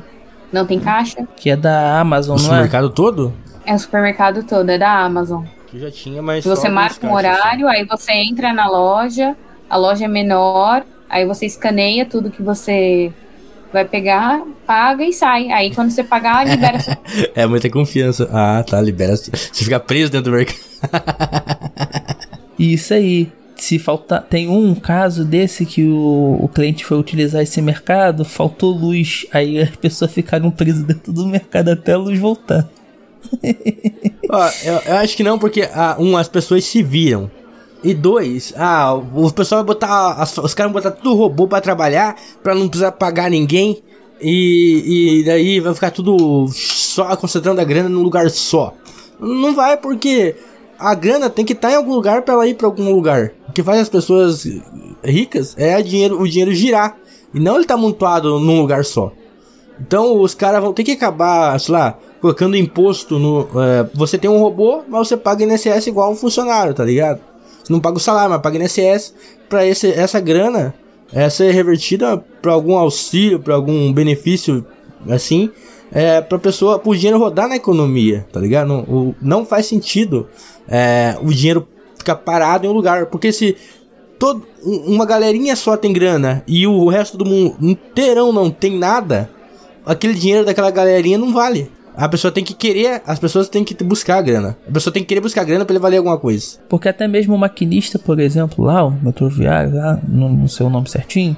não tem caixa. Que é da Amazon, O não é? supermercado todo? É o supermercado todo, é da Amazon. Que já tinha, mas. Você marca um caixas, horário, aí você entra na loja, a loja é menor, aí você escaneia tudo que você vai pegar, paga e sai. Aí quando você pagar, libera. É muita confiança. Ah, tá, libera. Você fica preso dentro do mercado. Isso aí. Se faltar. Tem um caso desse que o, o cliente foi utilizar esse mercado, faltou luz. Aí as pessoas ficaram presas dentro do mercado até a luz voltar. Ó, eu, eu acho que não, porque, ah, um, as pessoas se viram. E dois, ah, o pessoal vai botar. as- os caras vão botar tudo robô pra trabalhar, pra não precisar pagar ninguém. E, e daí vai ficar tudo só concentrando a grana num lugar só. Não vai, porque a grana tem que estar em algum lugar pra ela ir pra algum lugar. O que faz as pessoas ricas é dinheiro, o dinheiro girar. E não ele tá amontoado num lugar só. Então os caras vão ter que acabar, sei lá, colocando imposto no. é, você tem um robô, mas você paga INSS igual um funcionário, tá ligado? Você não paga o salário, mas paga INSS esse, essa grana é, ser revertida pra algum auxílio, pra algum benefício assim, é, pra pessoa, pro dinheiro rodar na economia, tá ligado? Não, o- não faz sentido é, o dinheiro ficar parado em um lugar, porque se todo, um- uma galerinha só tem grana e o resto do mundo inteirão não tem nada, aquele dinheiro daquela galerinha não vale. A pessoa tem que querer, as pessoas têm que buscar a grana. A pessoa tem que querer buscar a grana pra ele valer alguma coisa. Porque até mesmo o maquinista, por exemplo, lá, o metroviário, lá, não, não sei o nome certinho,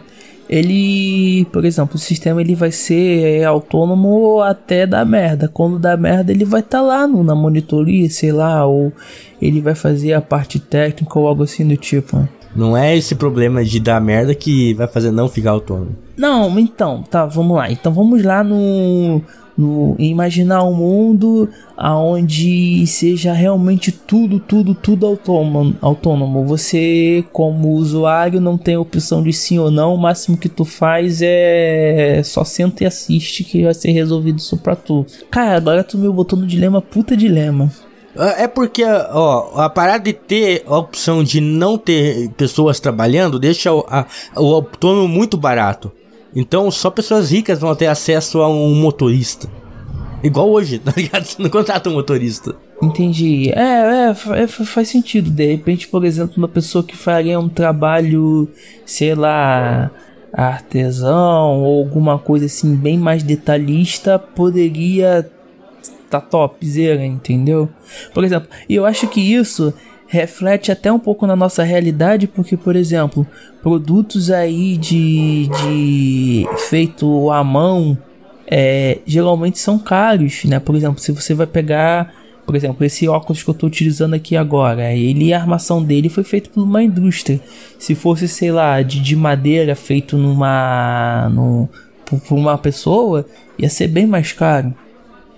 ele, por exemplo, o sistema ele vai ser é, autônomo até dar merda. Quando dá merda, ele vai estar lá no, na monitoria, sei lá, ou ele vai fazer a parte técnica ou algo assim do tipo. Não é esse problema de dar merda que vai fazer não ficar autônomo. Não, então, tá, vamos lá. Então vamos lá no, no imaginar um mundo aonde seja realmente tudo, tudo, tudo autônomo, autônomo. Você, como usuário, não tem opção de sim ou não. O máximo que tu faz é só senta e assiste que vai ser resolvido isso pra tu. Cara, agora tu me botou no dilema, puta dilema. É porque, ó, a parada de ter a opção de não ter pessoas trabalhando deixa o, a, o autônomo muito barato. Então só pessoas ricas vão ter acesso a um motorista. Igual hoje, tá ligado? Você não contrata um motorista. Entendi. É, é, é, faz sentido. De repente, por exemplo, uma pessoa que faria um trabalho, sei lá, artesão ou alguma coisa assim bem mais detalhista poderia tá topzera, entendeu? Por exemplo, e eu acho que isso reflete até um pouco na nossa realidade, porque, por exemplo, produtos aí de, de feito à mão é, geralmente são caros, né? Por exemplo, se você vai pegar, por exemplo, esse óculos que eu estou utilizando aqui agora, ele a armação dele foi feito por uma indústria. Se fosse, sei lá, de, de madeira feito numa, no, por, por uma pessoa, ia ser bem mais caro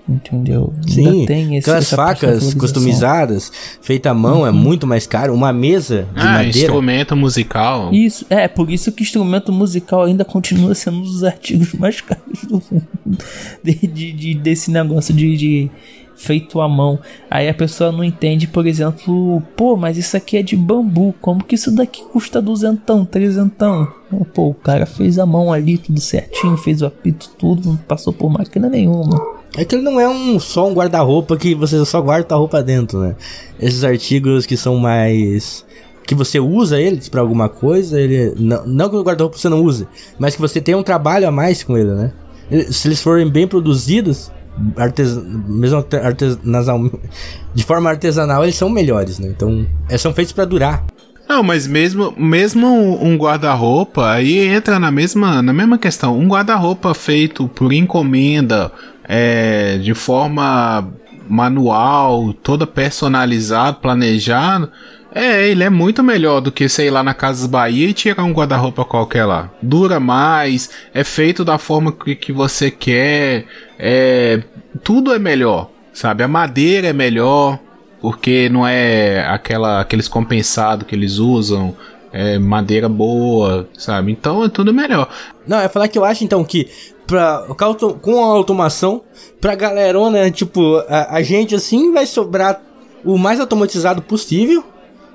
entendeu? Sim, Ainda tem esse, aquelas facas customizadas, feita à mão, é uhum. é muito mais caro. Uma mesa de ah, madeira... instrumento musical. Isso, é, por isso que instrumento musical ainda continua sendo um dos artigos mais caros do mundo. De, de, de desse negócio de, de feito à mão. Aí a pessoa não entende, por exemplo, pô, mas isso aqui é de bambu, como que isso daqui custa duzentão, trezentão? Pô, o cara fez a mão ali, tudo certinho, fez o apito, tudo, não passou por máquina nenhuma. É que ele não é um só um guarda-roupa que você só guarda a roupa dentro, né? Esses artigos que são mais que você usa eles para alguma coisa, ele não, não que o guarda-roupa você não use, mas que você tem um trabalho a mais com ele, né? Se eles forem bem produzidos, artes, mesmo artesanal, de forma artesanal, eles são melhores, né? Então, é, são feitos para durar. Não, mas mesmo, mesmo um guarda-roupa, aí entra na mesma, na mesma questão. Um guarda-roupa feito por encomenda, é, de forma manual, toda personalizado, planejado, é, ele é muito melhor do que, sei lá, na Casas Bahia e tirar um guarda-roupa qualquer lá. Dura mais, é feito da forma que, que você quer, é, tudo é melhor, sabe? A madeira é melhor, porque não é aquela, aqueles compensados que eles usam, é madeira boa, sabe? Então é tudo melhor. Não, é falar que eu acho então que pra, com a automação, pra galerona, tipo, a, a gente assim vai sobrar o mais automatizado possível.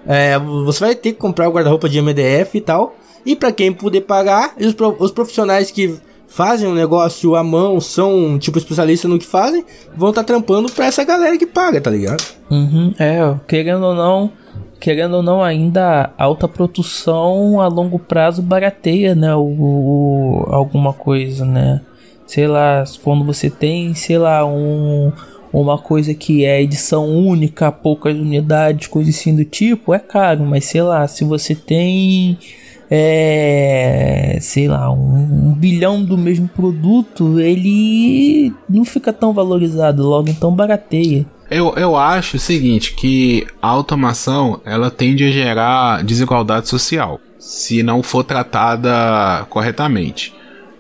É, você vai ter que comprar o guarda-roupa de MDF e tal. E para quem puder pagar, os, os profissionais que fazem um negócio à mão, são tipo especialistas no que fazem, vão estar tá trampando pra essa galera que paga, tá ligado? Uhum, é, querendo ou não, querendo ou não, ainda alta produção a longo prazo barateia, né? O, o, alguma coisa, né? Sei lá, quando você tem, sei lá, um, uma coisa que é edição única, poucas unidades, coisa assim do tipo, é caro, mas sei lá, se você tem. É, sei lá, um, um bilhão do mesmo produto, ele não fica tão valorizado, logo então barateia. Eu, eu acho o seguinte, que a automação ela tende a gerar desigualdade social, se não for tratada corretamente.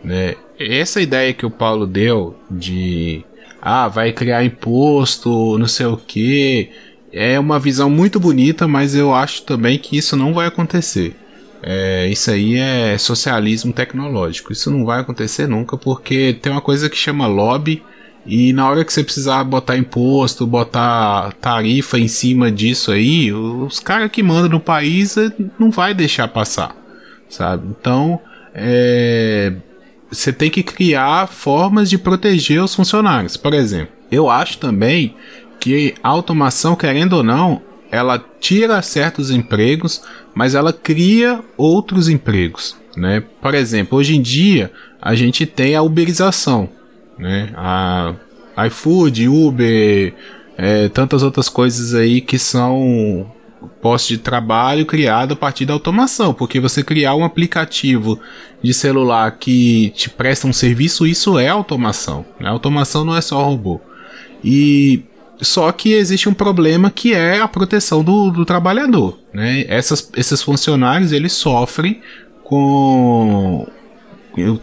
Né? Essa ideia que o Paulo deu de ah, vai criar imposto, não sei o que, é uma visão muito bonita, mas eu acho também que isso não vai acontecer. É, isso aí é socialismo tecnológico. Isso não vai acontecer nunca porque tem uma coisa que chama lobby e na hora que você precisar botar imposto, botar tarifa em cima disso aí, os caras que mandam no país eh, não vai deixar passar, sabe? Então, é, você tem que criar formas de proteger os funcionários. Por exemplo, eu acho também que a automação, querendo ou não, ela tira certos empregos, mas ela cria outros empregos, né? Por exemplo, hoje em dia a gente tem a uberização, né? A iFood, Uber, é, tantas outras coisas aí que são postos de trabalho criado a partir da automação, porque você criar um aplicativo de celular que te presta um serviço, isso é automação. Né? Automação não é só robô. E só que existe um problema que é a proteção do, do trabalhador. Né? Essas, esses funcionários eles sofrem com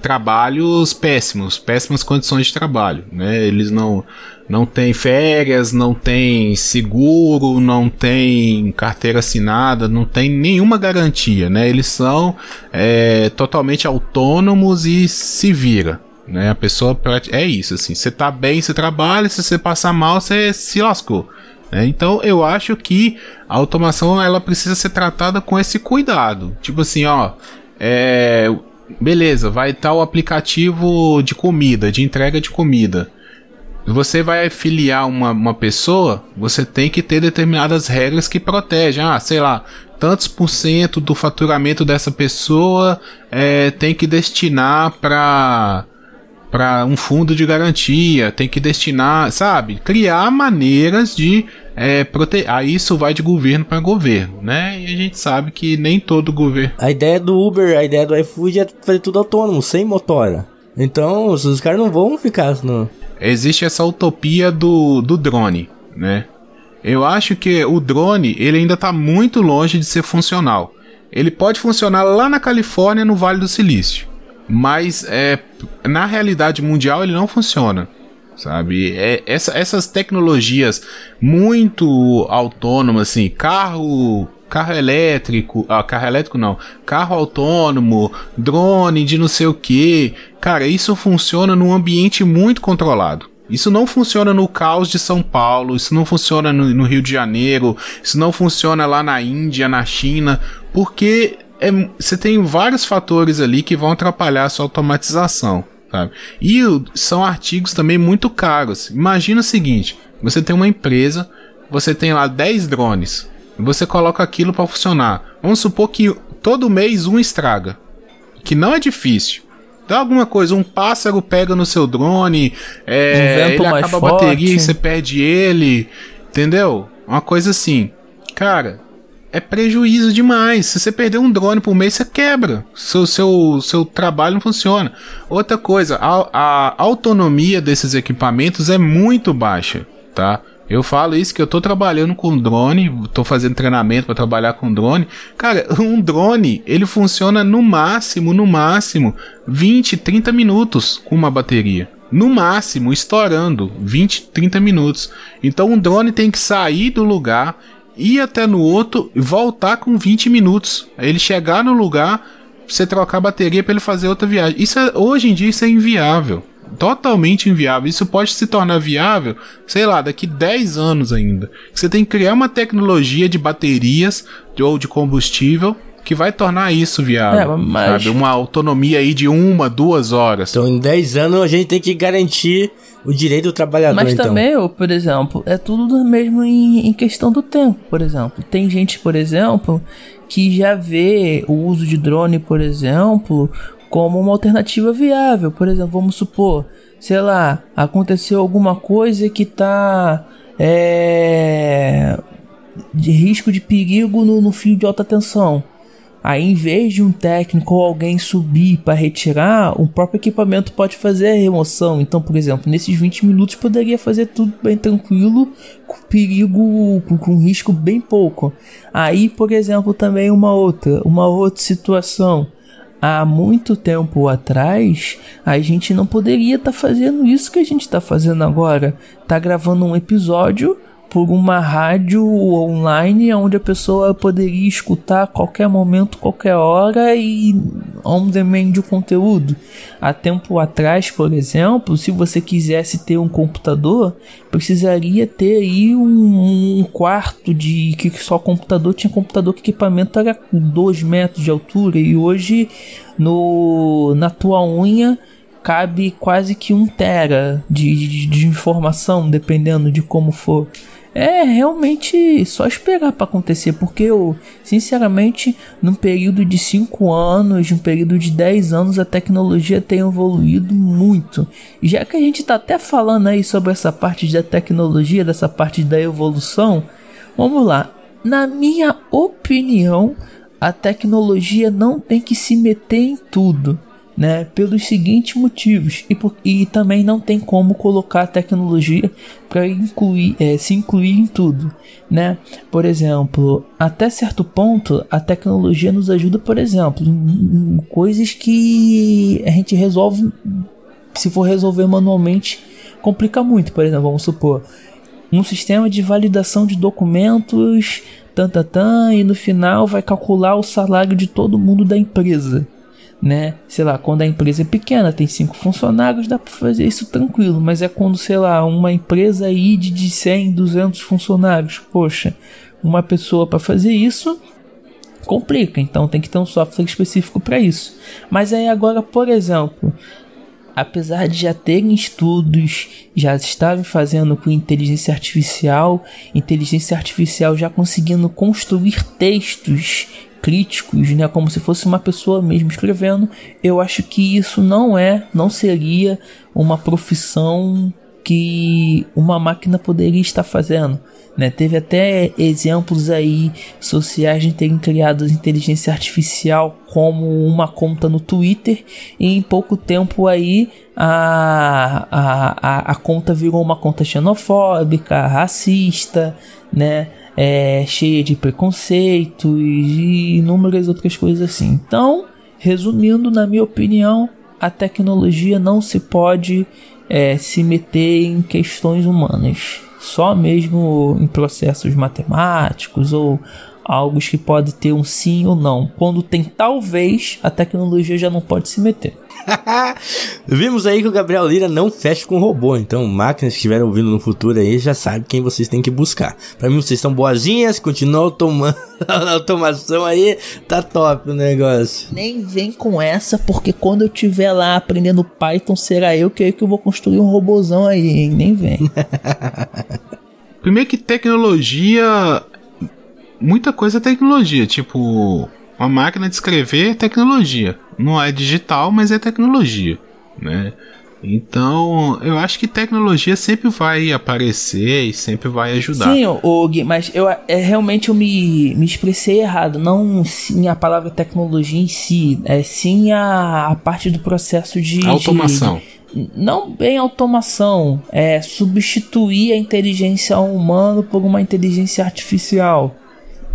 trabalhos péssimos, péssimas condições de trabalho, né? Eles não não têm férias, não têm seguro, não têm carteira assinada, não tem nenhuma garantia, né? Eles são é, totalmente autônomos e se vira, né? A pessoa é isso, assim. Você tá bem, você trabalha, se você passar mal, você se lascou. Né? Então eu acho que a automação ela precisa ser tratada com esse cuidado. Tipo assim, ó, é, beleza, vai estar o aplicativo de comida, de entrega de comida. Você vai filiar uma, uma pessoa, você tem que ter determinadas regras que protegem. Ah, sei lá, tantos por cento do faturamento dessa pessoa é, tem que destinar para para um fundo de garantia, tem que destinar, sabe? Criar maneiras de é, proteger. Aí isso vai de governo para governo, né? E a gente sabe que nem todo governo. A ideia do Uber, a ideia do iFood é fazer tudo autônomo, sem motora. Então, os caras não vão ficar no. Existe essa utopia do, do drone, né? Eu acho que o drone ele ainda está muito longe de ser funcional. Ele pode funcionar lá na Califórnia, no Vale do Silício mas é, na realidade mundial ele não funciona. Sabe? É, essa, essas tecnologias muito autônomas, assim, carro carro elétrico, ah, carro elétrico não, carro autônomo, drone de não sei o que, cara, isso funciona num ambiente muito controlado. Isso não funciona no caos de São Paulo, isso não funciona no, no Rio de Janeiro, isso não funciona lá na Índia, na China, porque é, você tem vários fatores ali que vão atrapalhar a sua automatização. Sabe? E são artigos também muito caros. Imagina o seguinte: você tem uma empresa, você tem lá 10 drones, você coloca aquilo para funcionar. Vamos supor que todo mês um estraga, que não é difícil. Dá alguma coisa, um pássaro pega no seu drone, é, ele acaba a bateria e você perde ele, entendeu? Uma coisa assim. Cara, é prejuízo demais. Se você perder um drone por mês, você quebra. Seu, seu, seu trabalho não funciona. Outra coisa, a, a autonomia desses equipamentos é muito baixa, tá? Eu falo isso que eu tô trabalhando com drone, tô fazendo treinamento para trabalhar com drone. Cara, um drone, ele funciona no máximo, no máximo 20, 30 minutos com uma bateria. No máximo, estourando 20, 30 minutos. Então um drone tem que sair do lugar, ir até no outro e voltar com 20 minutos. Aí ele chegar no lugar, você trocar a bateria para ele fazer outra viagem. Isso é, hoje em dia isso é inviável. Totalmente inviável. Isso pode se tornar viável, sei lá, daqui 10 anos ainda. Você tem que criar uma tecnologia de baterias ou de combustível que vai tornar isso viável. É, mas... sabe? Uma autonomia aí de uma, duas horas. Então, em 10 anos a gente tem que garantir o direito do trabalhador. Mas então. também, por exemplo, é tudo mesmo em, em questão do tempo, por exemplo. Tem gente, por exemplo, que já vê o uso de drone, por exemplo, como uma alternativa viável. Por exemplo, vamos supor, sei lá, aconteceu alguma coisa que tá é, de risco de perigo no, no fio de alta tensão. Aí, em vez de um técnico ou alguém subir para retirar, o próprio equipamento pode fazer a remoção. Então, por exemplo, nesses 20 minutos poderia fazer tudo bem tranquilo, com perigo, com, com risco bem pouco. Aí, por exemplo, também uma outra, uma outra situação há muito tempo atrás, a gente não poderia estar tá fazendo isso que a gente está fazendo agora. Tá gravando um episódio por uma rádio online onde a pessoa poderia escutar a qualquer momento, qualquer hora e on demand o conteúdo. Há tempo atrás, por exemplo, se você quisesse ter um computador, precisaria ter aí um, um quarto de que só computador tinha computador que equipamento era 2 metros de altura e hoje no na tua unha cabe quase que um tera de, de, de informação, dependendo de como for é realmente só esperar para acontecer, porque eu, sinceramente, num período de 5 anos, num período de 10 anos, a tecnologia tem evoluído muito. Já que a gente tá até falando aí sobre essa parte da tecnologia, dessa parte da evolução, vamos lá. Na minha opinião, a tecnologia não tem que se meter em tudo né? Pelos seguintes motivos e, por, e também não tem como colocar a tecnologia para incluir, é, se incluir em tudo, né? Por exemplo, até certo ponto a tecnologia nos ajuda, por exemplo, em, em coisas que a gente resolve, se for resolver manualmente, complica muito. Por exemplo, vamos supor um sistema de validação de documentos, tan, tan, tan, e no final vai calcular o salário de todo mundo da empresa né? Sei lá, quando a empresa é pequena, tem cinco funcionários, dá para fazer isso tranquilo, mas é quando, sei lá, uma empresa aí de 100, 200 funcionários, poxa, uma pessoa para fazer isso complica, então tem que ter um software específico para isso. Mas aí agora, por exemplo, apesar de já terem estudos, já estarem fazendo com inteligência artificial, inteligência artificial já conseguindo construir textos críticos, né, como se fosse uma pessoa mesmo escrevendo, eu acho que isso não é, não seria uma profissão que uma máquina poderia estar fazendo. Né? Teve até exemplos aí sociais de terem criado inteligência artificial como uma conta no Twitter e em pouco tempo aí a, a, a, a conta virou uma conta xenofóbica, racista, né? É, cheia de preconceitos e inúmeras outras coisas assim. Então, resumindo, na minha opinião, a tecnologia não se pode é, se meter em questões humanas, só mesmo em processos matemáticos ou algo que pode ter um sim ou não. Quando tem talvez, a tecnologia já não pode se meter. Vimos aí que o Gabriel Lira não fecha com robô, então máquinas que estiverem ouvindo no futuro aí já sabem quem vocês têm que buscar. Para mim vocês estão boazinhas, continuam tomando a automação aí, tá top o negócio. Nem vem com essa, porque quando eu tiver lá aprendendo Python, será eu que, é que eu vou construir um robôzão aí, hein? Nem vem. Primeiro que tecnologia muita coisa é tecnologia, tipo uma máquina de escrever é tecnologia. Não é digital, mas é tecnologia, né? Então, eu acho que tecnologia sempre vai aparecer e sempre vai ajudar. Sim, o Gui, mas eu é, realmente eu me, me expressei errado. Não sim a palavra tecnologia em si, é sim a, a parte do processo de automação. De, não bem automação, é substituir a inteligência humana por uma inteligência artificial.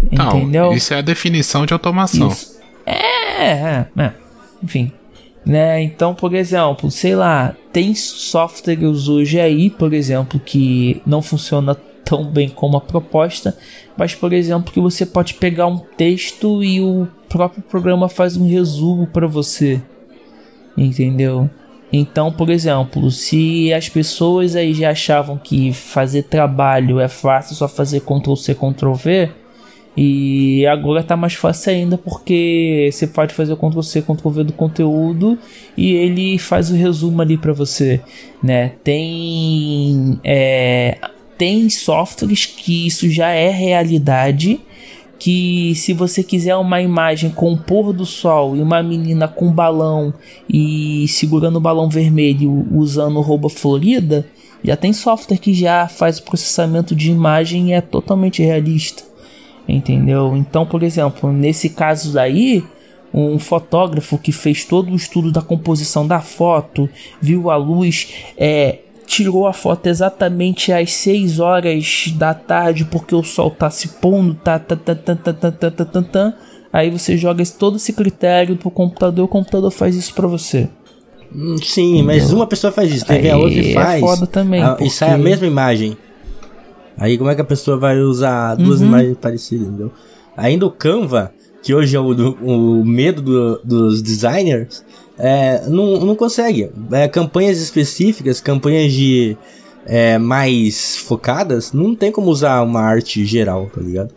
Não, entendeu? Isso é a definição de automação. Isso. É, é, é, enfim. Né? Então, por exemplo, sei lá, tem softwares hoje aí, por exemplo, que não funciona tão bem como a proposta, mas por exemplo, que você pode pegar um texto e o próprio programa faz um resumo para você. Entendeu? Então, por exemplo, se as pessoas aí já achavam que fazer trabalho é fácil, só fazer Ctrl C, Ctrl V, e agora tá mais fácil ainda porque você pode fazer o Ctrl C, Ctrl V do conteúdo e ele faz o resumo ali para você, né? Tem é, tem softwares que isso já é realidade. Que se você quiser uma imagem com o pôr do sol e uma menina com balão e segurando o balão vermelho usando roupa florida, já tem software que já faz o processamento de imagem e é totalmente realista entendeu? Então, por exemplo, nesse caso daí, um fotógrafo que fez todo o estudo da composição da foto, viu a luz, é, tirou a foto exatamente às 6 horas da tarde porque o sol tá se pondo, tá, tá, tá, tá, tá, tá, tá, tá, tá, tá. Aí você joga todo esse critério pro computador, o computador faz isso para você. Sim, Entendeu? mas uma pessoa faz isso, teve a outra e faz. É foda também. A, porque... E sai a mesma imagem. Aí como é que a pessoa vai usar duas uhum. imagens parecidas, entendeu? Ainda o Canva, que hoje é o, o medo do, dos designers, é, não, não consegue. É, campanhas específicas, campanhas de é, mais focadas, não tem como usar uma arte geral, tá ligado?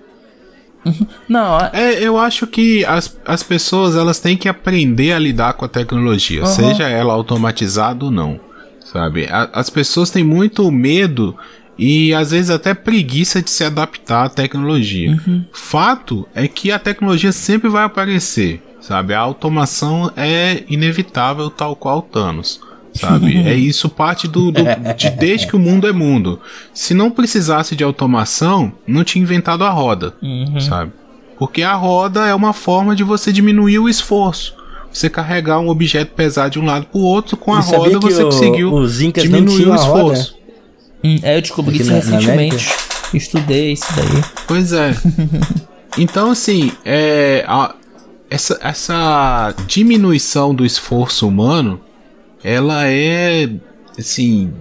Uhum. Não, é, eu acho que as, as pessoas elas têm que aprender a lidar com a tecnologia, uhum. seja ela automatizada ou não, sabe? A, as pessoas têm muito medo e às vezes até preguiça de se adaptar à tecnologia. Uhum. Fato é que a tecnologia sempre vai aparecer, sabe? A automação é inevitável, tal qual Thanos. Sabe? é isso parte do, do de desde que o mundo é mundo. Se não precisasse de automação, não tinha inventado a roda, uhum. sabe? Porque a roda é uma forma de você diminuir o esforço. você carregar um objeto pesado de um lado pro outro, com a roda você o- conseguiu diminuir o a roda? Hum, é, eu descobri Aqui isso na- na recentemente. Estudei isso daí. Pois é. Então, assim, é, a- essa, essa diminuição do esforço humano, ela é, assim,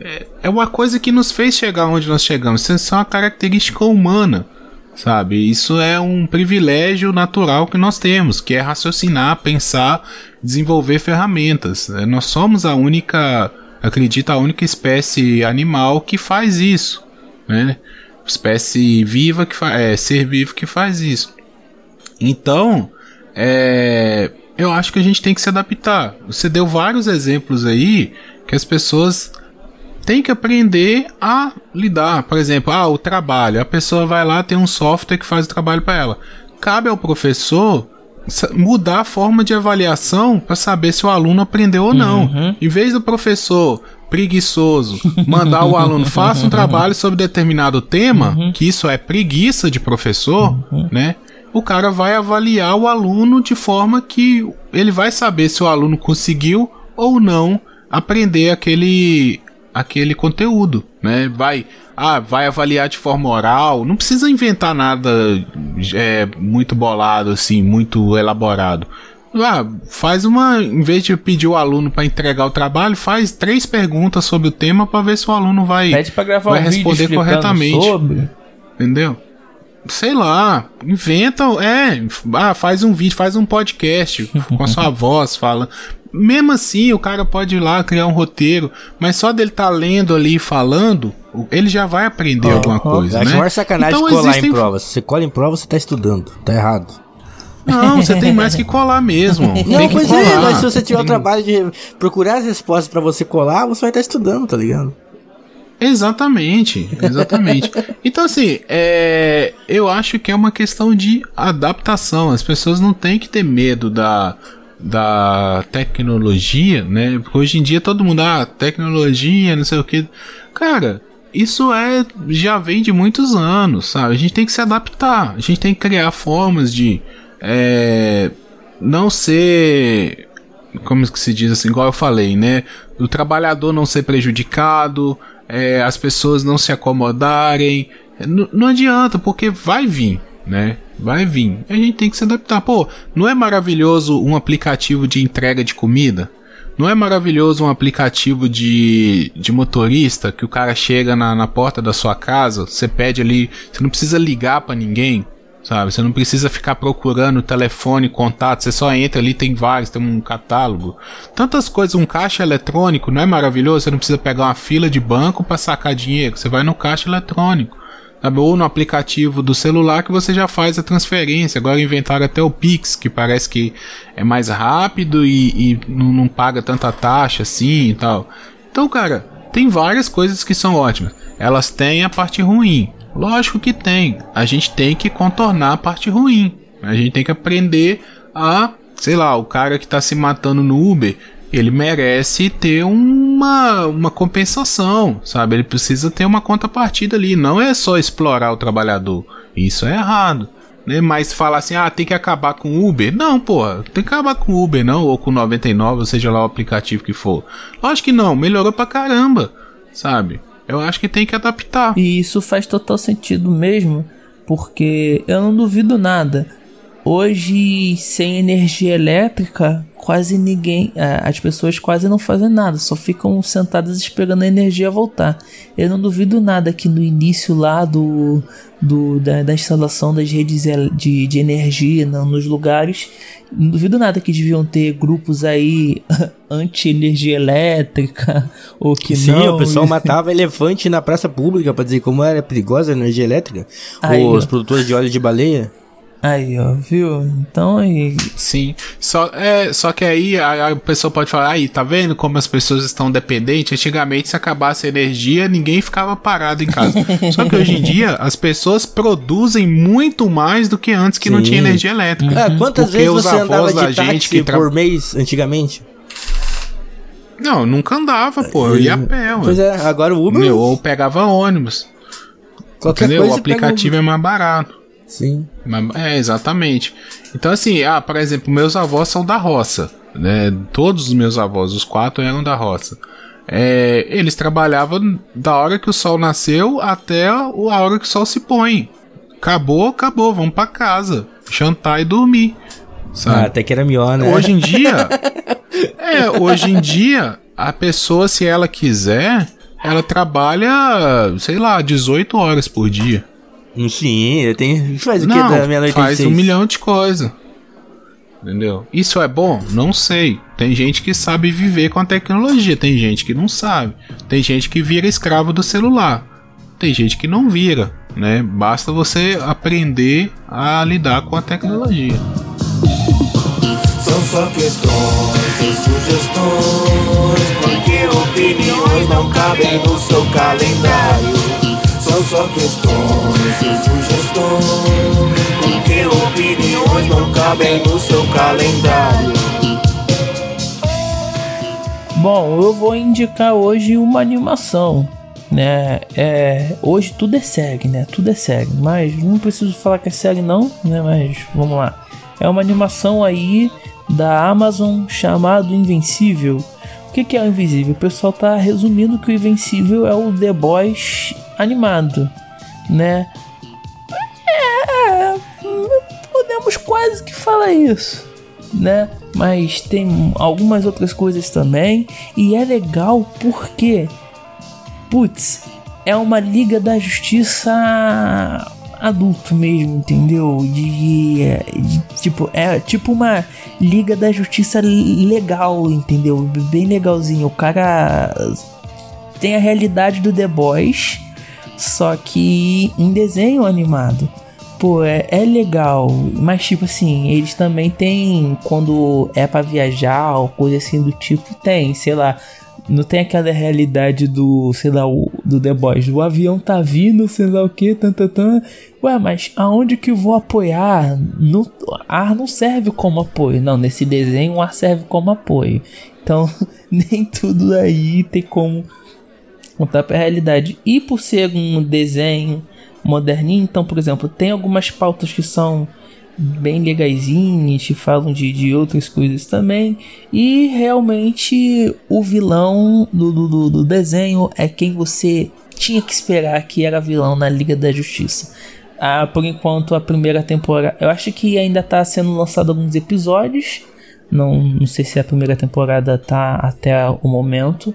é, é uma coisa que nos fez chegar onde nós chegamos. Isso é uma característica humana, sabe? Isso é um privilégio natural que nós temos, que é raciocinar, pensar, desenvolver ferramentas. É, Nós somos a única, acredito, a única espécie animal que faz isso, né? espécie viva que faz, é, ser vivo que faz isso. Então, é, eu acho que a gente tem que se adaptar. Você deu vários exemplos aí que as pessoas têm que aprender a lidar. Por exemplo, ah, o trabalho. A pessoa vai lá, tem um software que faz o trabalho para ela. Cabe ao professor mudar a forma de avaliação para saber se o aluno aprendeu ou não. Em vez do professor preguiçoso mandar o aluno faça um trabalho sobre determinado tema, que isso é preguiça de professor, né? O cara vai avaliar o aluno de forma que ele vai saber se o aluno conseguiu ou não aprender aquele aquele conteúdo, né? Vai ah, vai avaliar de forma oral, não precisa inventar nada é, muito bolado assim, muito elaborado. Ah, faz uma, em vez de pedir o aluno para entregar o trabalho, faz três perguntas sobre o tema para ver se o aluno vai, vai um responder corretamente. sobre. Entendeu? Sei lá, inventa, é, ah, faz um vídeo, faz um podcast com a sua voz, fala. Mesmo assim, o cara pode ir lá criar um roteiro, mas só dele tá lendo ali e falando, ele já vai aprender alguma coisa, Eu acho né? maior sacanagem Então colar existem- em prova. Se você cola em prova, você tá estudando. Tá errado. Não, você tem mais que colar mesmo. Não, pois é, colar. mas se você tiver o trabalho de procurar as respostas pra você colar, você vai estar estudando, tá ligado? Exatamente, exatamente. então, assim, é, eu acho que é uma questão de adaptação. As pessoas não têm que ter medo da, da tecnologia, né? Porque hoje em dia todo mundo, ah, tecnologia, não sei o que. Cara, isso é já vem de muitos anos, sabe? A gente tem que se adaptar, a gente tem que criar formas de é, não ser como que se diz assim, igual eu falei, né? O trabalhador não ser prejudicado, é, as pessoas não se acomodarem. N- não adianta, porque vai vir, né? Vai vir. A gente tem que se adaptar. Pô, não é maravilhoso um aplicativo de entrega de comida? Não é maravilhoso um aplicativo de, de motorista que o cara chega na, na porta da sua casa, você pede ali, você não precisa ligar pra ninguém, sabe? Você não precisa ficar procurando telefone, contato, você só entra ali, tem vários, tem um catálogo. Tantas coisas, um caixa eletrônico, não é maravilhoso? Você não precisa pegar uma fila de banco pra sacar dinheiro, você vai no caixa eletrônico. Ou no aplicativo do celular que você já faz a transferência. Agora inventaram até o Pix, que parece que é mais rápido e, e não, não paga tanta taxa assim e tal. Então, cara, tem várias coisas que são ótimas. Elas têm a parte ruim. Lógico que tem. A gente tem que contornar a parte ruim. A gente tem que aprender a, sei lá, o cara que tá se matando no Uber, ele merece ter uma, uma compensação, sabe? Ele precisa ter uma contrapartida ali. Não é só explorar o trabalhador. Isso é errado. Né? Mas falar assim, ah, tem que acabar com o Uber. Não, porra, tem que acabar com o Uber, não, ou com o 99, ou seja lá o aplicativo que for. Lógico que não, melhorou pra caramba, sabe? Eu acho que tem que adaptar. E isso faz total sentido mesmo, porque eu não duvido nada. Hoje, sem energia elétrica, quase ninguém. é, As pessoas quase não fazem nada, só ficam sentadas esperando a energia voltar. Eu não duvido nada que no início lá do, do da, da instalação das redes de, de energia não, nos lugares, não duvido nada que deviam ter grupos aí anti-energia elétrica, ou que Sim, não. o pessoal matava elefante na praça pública pra dizer como era perigosa a energia elétrica. Aí, Os produtores de óleo de baleia. Aí, ó, viu? Então aí. Sim, só, é, só que aí a, a pessoa pode falar, aí, tá vendo como as pessoas estão dependentes? Antigamente, se acabasse a energia, ninguém ficava parado em casa. só que hoje em dia, as pessoas produzem muito mais do que antes que não Sim. tinha energia elétrica. Ah, quantas Porque vezes você andava de gente táxi que tra- por mês antigamente? Não, nunca andava, pô, eu ia a pé, Pois ué. é, agora o Uber. Entendeu? Ou pegava ônibus. qualquer Entendeu? coisa O aplicativo é mais barato. Sim. É, exatamente. Então, assim, ah, por exemplo, meus avós são da roça, né? Todos os meus avós, os quatro, eram da roça. É, eles trabalhavam da hora que o sol nasceu até a hora que o sol se põe. Acabou, acabou, vamos pra casa, jantar e dormir. Ah, Sabe? até que era melhor, né? Hoje em dia, é, hoje em dia, a pessoa, se ela quiser, ela trabalha, sei lá, 18 horas por dia. Sim, tem. Faz o que Não, da meia-noite às faz seis? um milhão de coisa. Entendeu? Isso é bom? Não sei. Tem gente que sabe viver com a tecnologia, tem gente que não sabe. Tem gente que vira escravo do celular. Tem gente que não vira, né? Basta você aprender a lidar com a tecnologia. São só questões e sugestões, porque opiniões não cabem no seu calendário. São só questões e sugestões, porque opiniões não cabem no seu calendário. Bom, eu vou indicar hoje uma animação, né? É, hoje tudo é série, né? Tudo é série, mas não preciso falar que é série não, né? Mas vamos lá. É uma animação aí da Amazon chamado Invencível. O que, que é o Invisível? O pessoal tá resumindo que o Invencível é o The Boys animado, né? É, podemos quase que falar isso, né? Mas tem algumas outras coisas também. E é legal porque, putz, é uma Liga da Justiça adulto mesmo, entendeu? De, de- tipo, é tipo uma Liga da Justiça legal, entendeu? Bem legalzinho. O cara tem a realidade do The Boys, só que em desenho animado. Pô, é, é legal, mas tipo assim, eles também têm quando é pra viajar ou coisa assim do tipo, tem, sei lá, não tem aquela realidade do, sei lá, do The Boys, o avião tá vindo, sei lá o que, tan, tan, tan. Ué, mas aonde que eu vou apoiar? No, ar não serve como apoio. Não, nesse desenho o ar serve como apoio. Então, nem tudo aí tem como contar pra realidade. E por ser um desenho moderninho, então, por exemplo, tem algumas pautas que são bem legaisinhas, que falam de, de outras coisas também. E realmente o vilão do, do, do- desenho é quem você tinha que esperar que era vilão na Liga da Justiça. Ah, por enquanto, a primeira temporada. Eu acho que ainda tá sendo lançado alguns episódios. Não, não sei se a primeira temporada tá até o momento.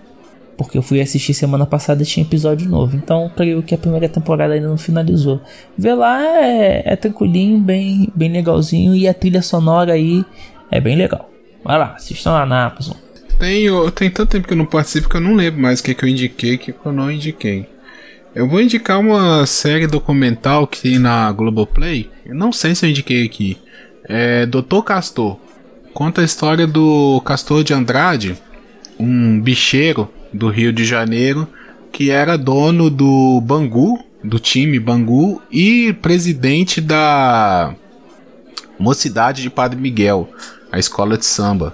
Porque eu fui assistir semana passada e tinha episódio novo. Então creio que a primeira temporada ainda não finalizou. Vê lá, é, é tranquilinho, bem, bem legalzinho. E a trilha sonora aí é bem legal. Vai lá, assistam lá na Amazon. Tem, tem tanto tempo que eu não participo que eu não lembro mais o que, que eu indiquei que eu não indiquei. Eu vou indicar uma série documental que tem na Globoplay. Eu não sei se eu indiquei aqui. É Doutor Castor. Conta a história do Castor de Andrade, um bicheiro do Rio de Janeiro que era dono do Bangu, do time Bangu e presidente da Mocidade de Padre Miguel, a escola de samba.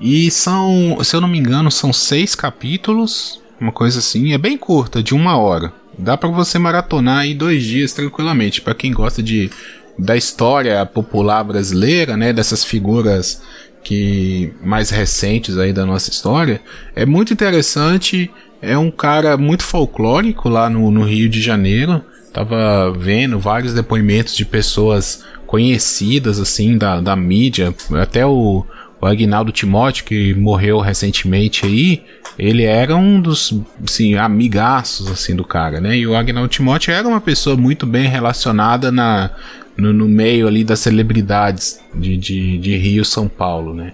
E são, se eu não me engano, são seis capítulos, uma coisa assim, é bem curta, de uma hora. Dá pra você maratonar aí dois dias tranquilamente. Pra quem gosta de da história popular brasileira, né, dessas figuras que mais recentes aí da nossa história, é muito interessante. É um cara muito folclórico lá no, no Rio de Janeiro. Tava vendo vários depoimentos de pessoas conhecidas assim da, da mídia, até o, o Agnaldo Timóteo que morreu recentemente aí, ele era um dos assim, amigaços assim do cara, né? E o Agnaldo Timóteo era uma pessoa muito bem relacionada na no, no meio ali das celebridades de, de, de Rio São Paulo, né?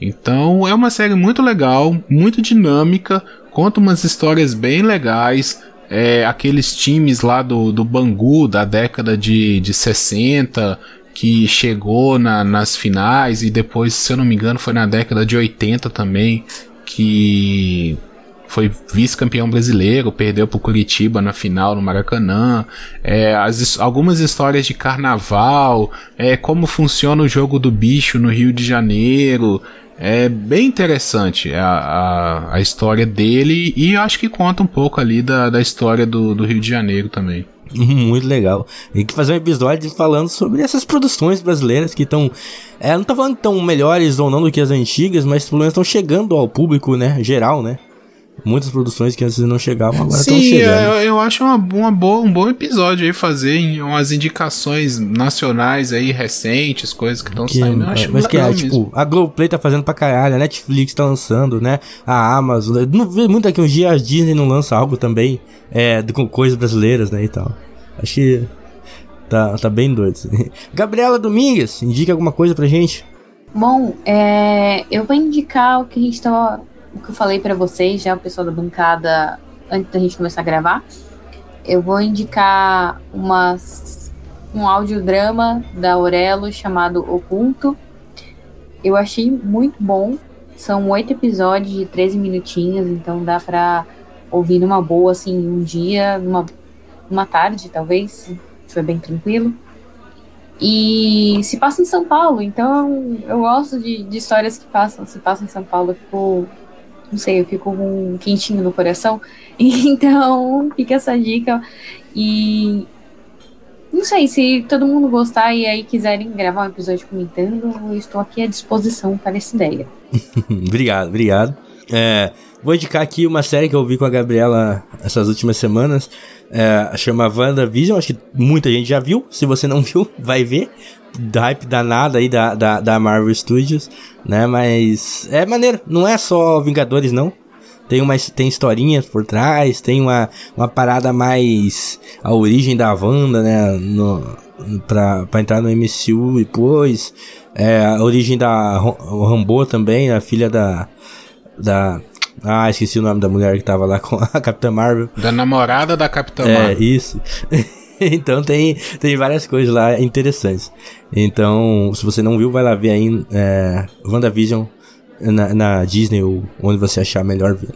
Então é uma série muito legal, muito dinâmica, conta umas histórias bem legais. É, aqueles times lá do, do Bangu da década de, de 60 que chegou na, nas finais e depois, se eu não me engano, foi na década de 80 também que foi vice-campeão brasileiro, perdeu pro Curitiba na final no Maracanã. É, as algumas histórias de carnaval, é, como funciona o jogo do bicho no Rio de Janeiro. É bem interessante a, a, a história dele e acho que conta um pouco ali da, da história do, do Rio de Janeiro também. Muito legal. Tem que fazer um episódio falando sobre essas produções brasileiras que estão. É, não tô falando estão melhores ou não do que as antigas, mas pelo menos estão chegando ao público, né? Geral, né? Muitas produções que antes não chegavam, agora estão Sim, chegando. eu, eu acho uma, uma boa, um bom episódio aí fazer em umas indicações nacionais aí recentes, coisas que estão saindo. Eu acho mas que é, tipo, a Globoplay tá fazendo pra caralho, a Netflix tá lançando, né? A Amazon. Não vê muito daqui uns dias a Disney não lança algo também, é, de- com coisas brasileiras, né? E tal. Acho que tá, tá bem doido. assim. Gabriela Domingues, indica alguma coisa pra gente. Bom, é, eu vou indicar o que a gente tava. O que eu falei pra vocês, já o pessoal da bancada, antes da gente começar a gravar. Eu vou indicar umas, um audiodrama da Aurelo chamado Oculto. Eu achei muito bom. São oito episódios de 13 minutinhos, então dá pra ouvir numa boa, assim, um dia, numa, numa tarde, talvez, se for bem tranquilo. E se passa em São Paulo, então eu gosto de, de histórias que passam, se passam em São Paulo, eu fico, não sei, eu fico com um quentinho no coração. Então, fica essa dica. E não sei, se todo mundo gostar e aí quiserem gravar um episódio comentando, eu estou aqui à disposição para essa ideia. obrigado, obrigado. É, vou indicar aqui uma série que eu vi com a Gabriela essas últimas semanas. É, chama WandaVision, acho que muita gente já viu. Se você não viu, vai ver. Hype danada aí da, da, da Marvel Studios, né? Mas é maneiro, não é só Vingadores, não. Tem, uma, tem historinhas por trás, tem uma, uma parada mais. a origem da Wanda, né? No, pra, pra entrar no MCU depois. É, a origem da Rambo também, a filha da. da. Ah, esqueci o nome da mulher que tava lá com a Capitã Marvel. Da namorada da Capitã É, Marvel. isso. então tem, tem várias coisas lá interessantes. Então, se você não viu, vai lá ver aí é, WandaVision na, na Disney ou onde você achar melhor ver.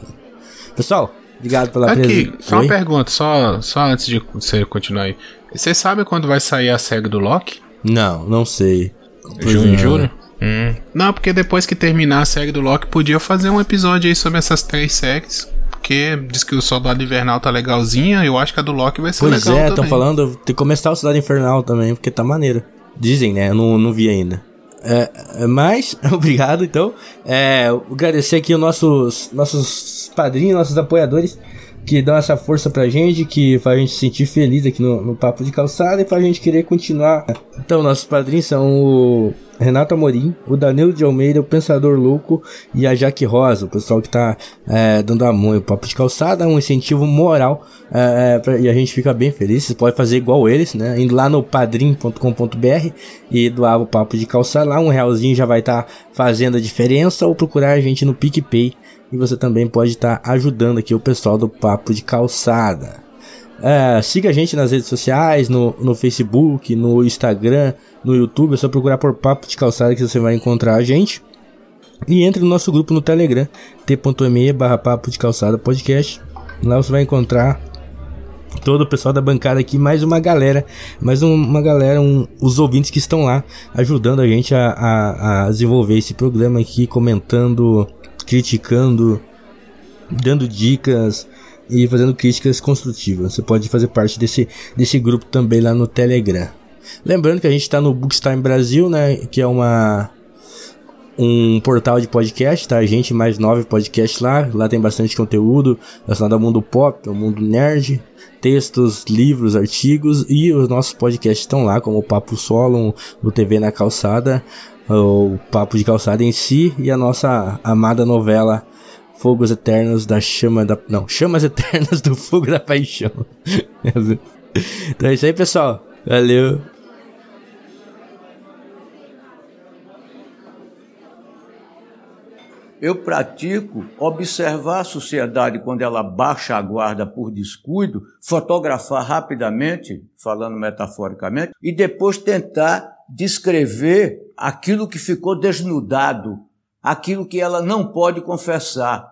Pessoal, obrigado pela Aqui, presença. só uma Oi? pergunta, só, só antes de você continuar aí. Você sabe quando vai sair a série do Loki? Não, não sei. Junho, é. julho? Hum. Não, porque depois que terminar a série do Loki, podia fazer um episódio aí sobre essas três séries. Porque diz que o Soldado Invernal tá legalzinha, eu acho que a do Loki vai ser Pois legal é, também. estão falando, tem que começar o Cidade Infernal também, porque tá maneiro. Dizem, né? Eu não, não vi ainda. É, é, mas, obrigado então. É, agradecer aqui os nossos, nossos padrinhos, nossos apoiadores que dão essa força pra gente, que faz a gente se sentir feliz aqui no, no Papo de Calçada e faz a gente querer continuar. Então, nossos padrinhos são o Renato Amorim, o Danilo de Almeida, o Pensador Louco e a Jaque Rosa, o pessoal que tá é, dando a mão. O Papo de Calçada um incentivo moral é, é, pra- e a gente fica bem feliz. Você pode fazer igual eles, né? Indo lá no padrim.com.br e doar o Papo de Calçada lá, um realzinho já vai estar fazendo a diferença ou procurar a gente no PicPay e você também pode estar ajudando aqui o pessoal do Papo de Calçada. É, siga a gente nas redes sociais, no, no Facebook, no Instagram, no YouTube. É só procurar por Papo de Calçada que você vai encontrar a gente. E entre no nosso grupo no Telegram, t.me barra Papo de Calçada Podcast. Lá você vai encontrar todo o pessoal da bancada aqui, mais uma galera, mais um- uma galera, um- os ouvintes que estão lá ajudando a gente a, a- a desenvolver esse programa aqui, comentando, criticando, dando dicas e fazendo críticas construtivas. Você pode fazer parte desse, desse grupo também lá no Telegram. Lembrando que a gente está no Bookstime Brasil, né? Que é uma um portal de podcast, tá? A gente mais nove podcasts lá. Lá tem bastante conteúdo relacionado ao mundo pop, ao mundo nerd, textos, livros, artigos e os nossos podcasts estão lá, como o Papo Solo, o TV na Calçada, o Papo de Calçada em si e a nossa amada novela Fogos Eternos da Chama da. Não, Chamas Eternas do Fogo da Paixão. então é isso aí, pessoal. Valeu. Eu pratico observar a sociedade quando ela baixa a guarda por descuido, fotografar rapidamente, falando metaforicamente, e depois tentar descrever aquilo que ficou desnudado, aquilo que ela não pode confessar.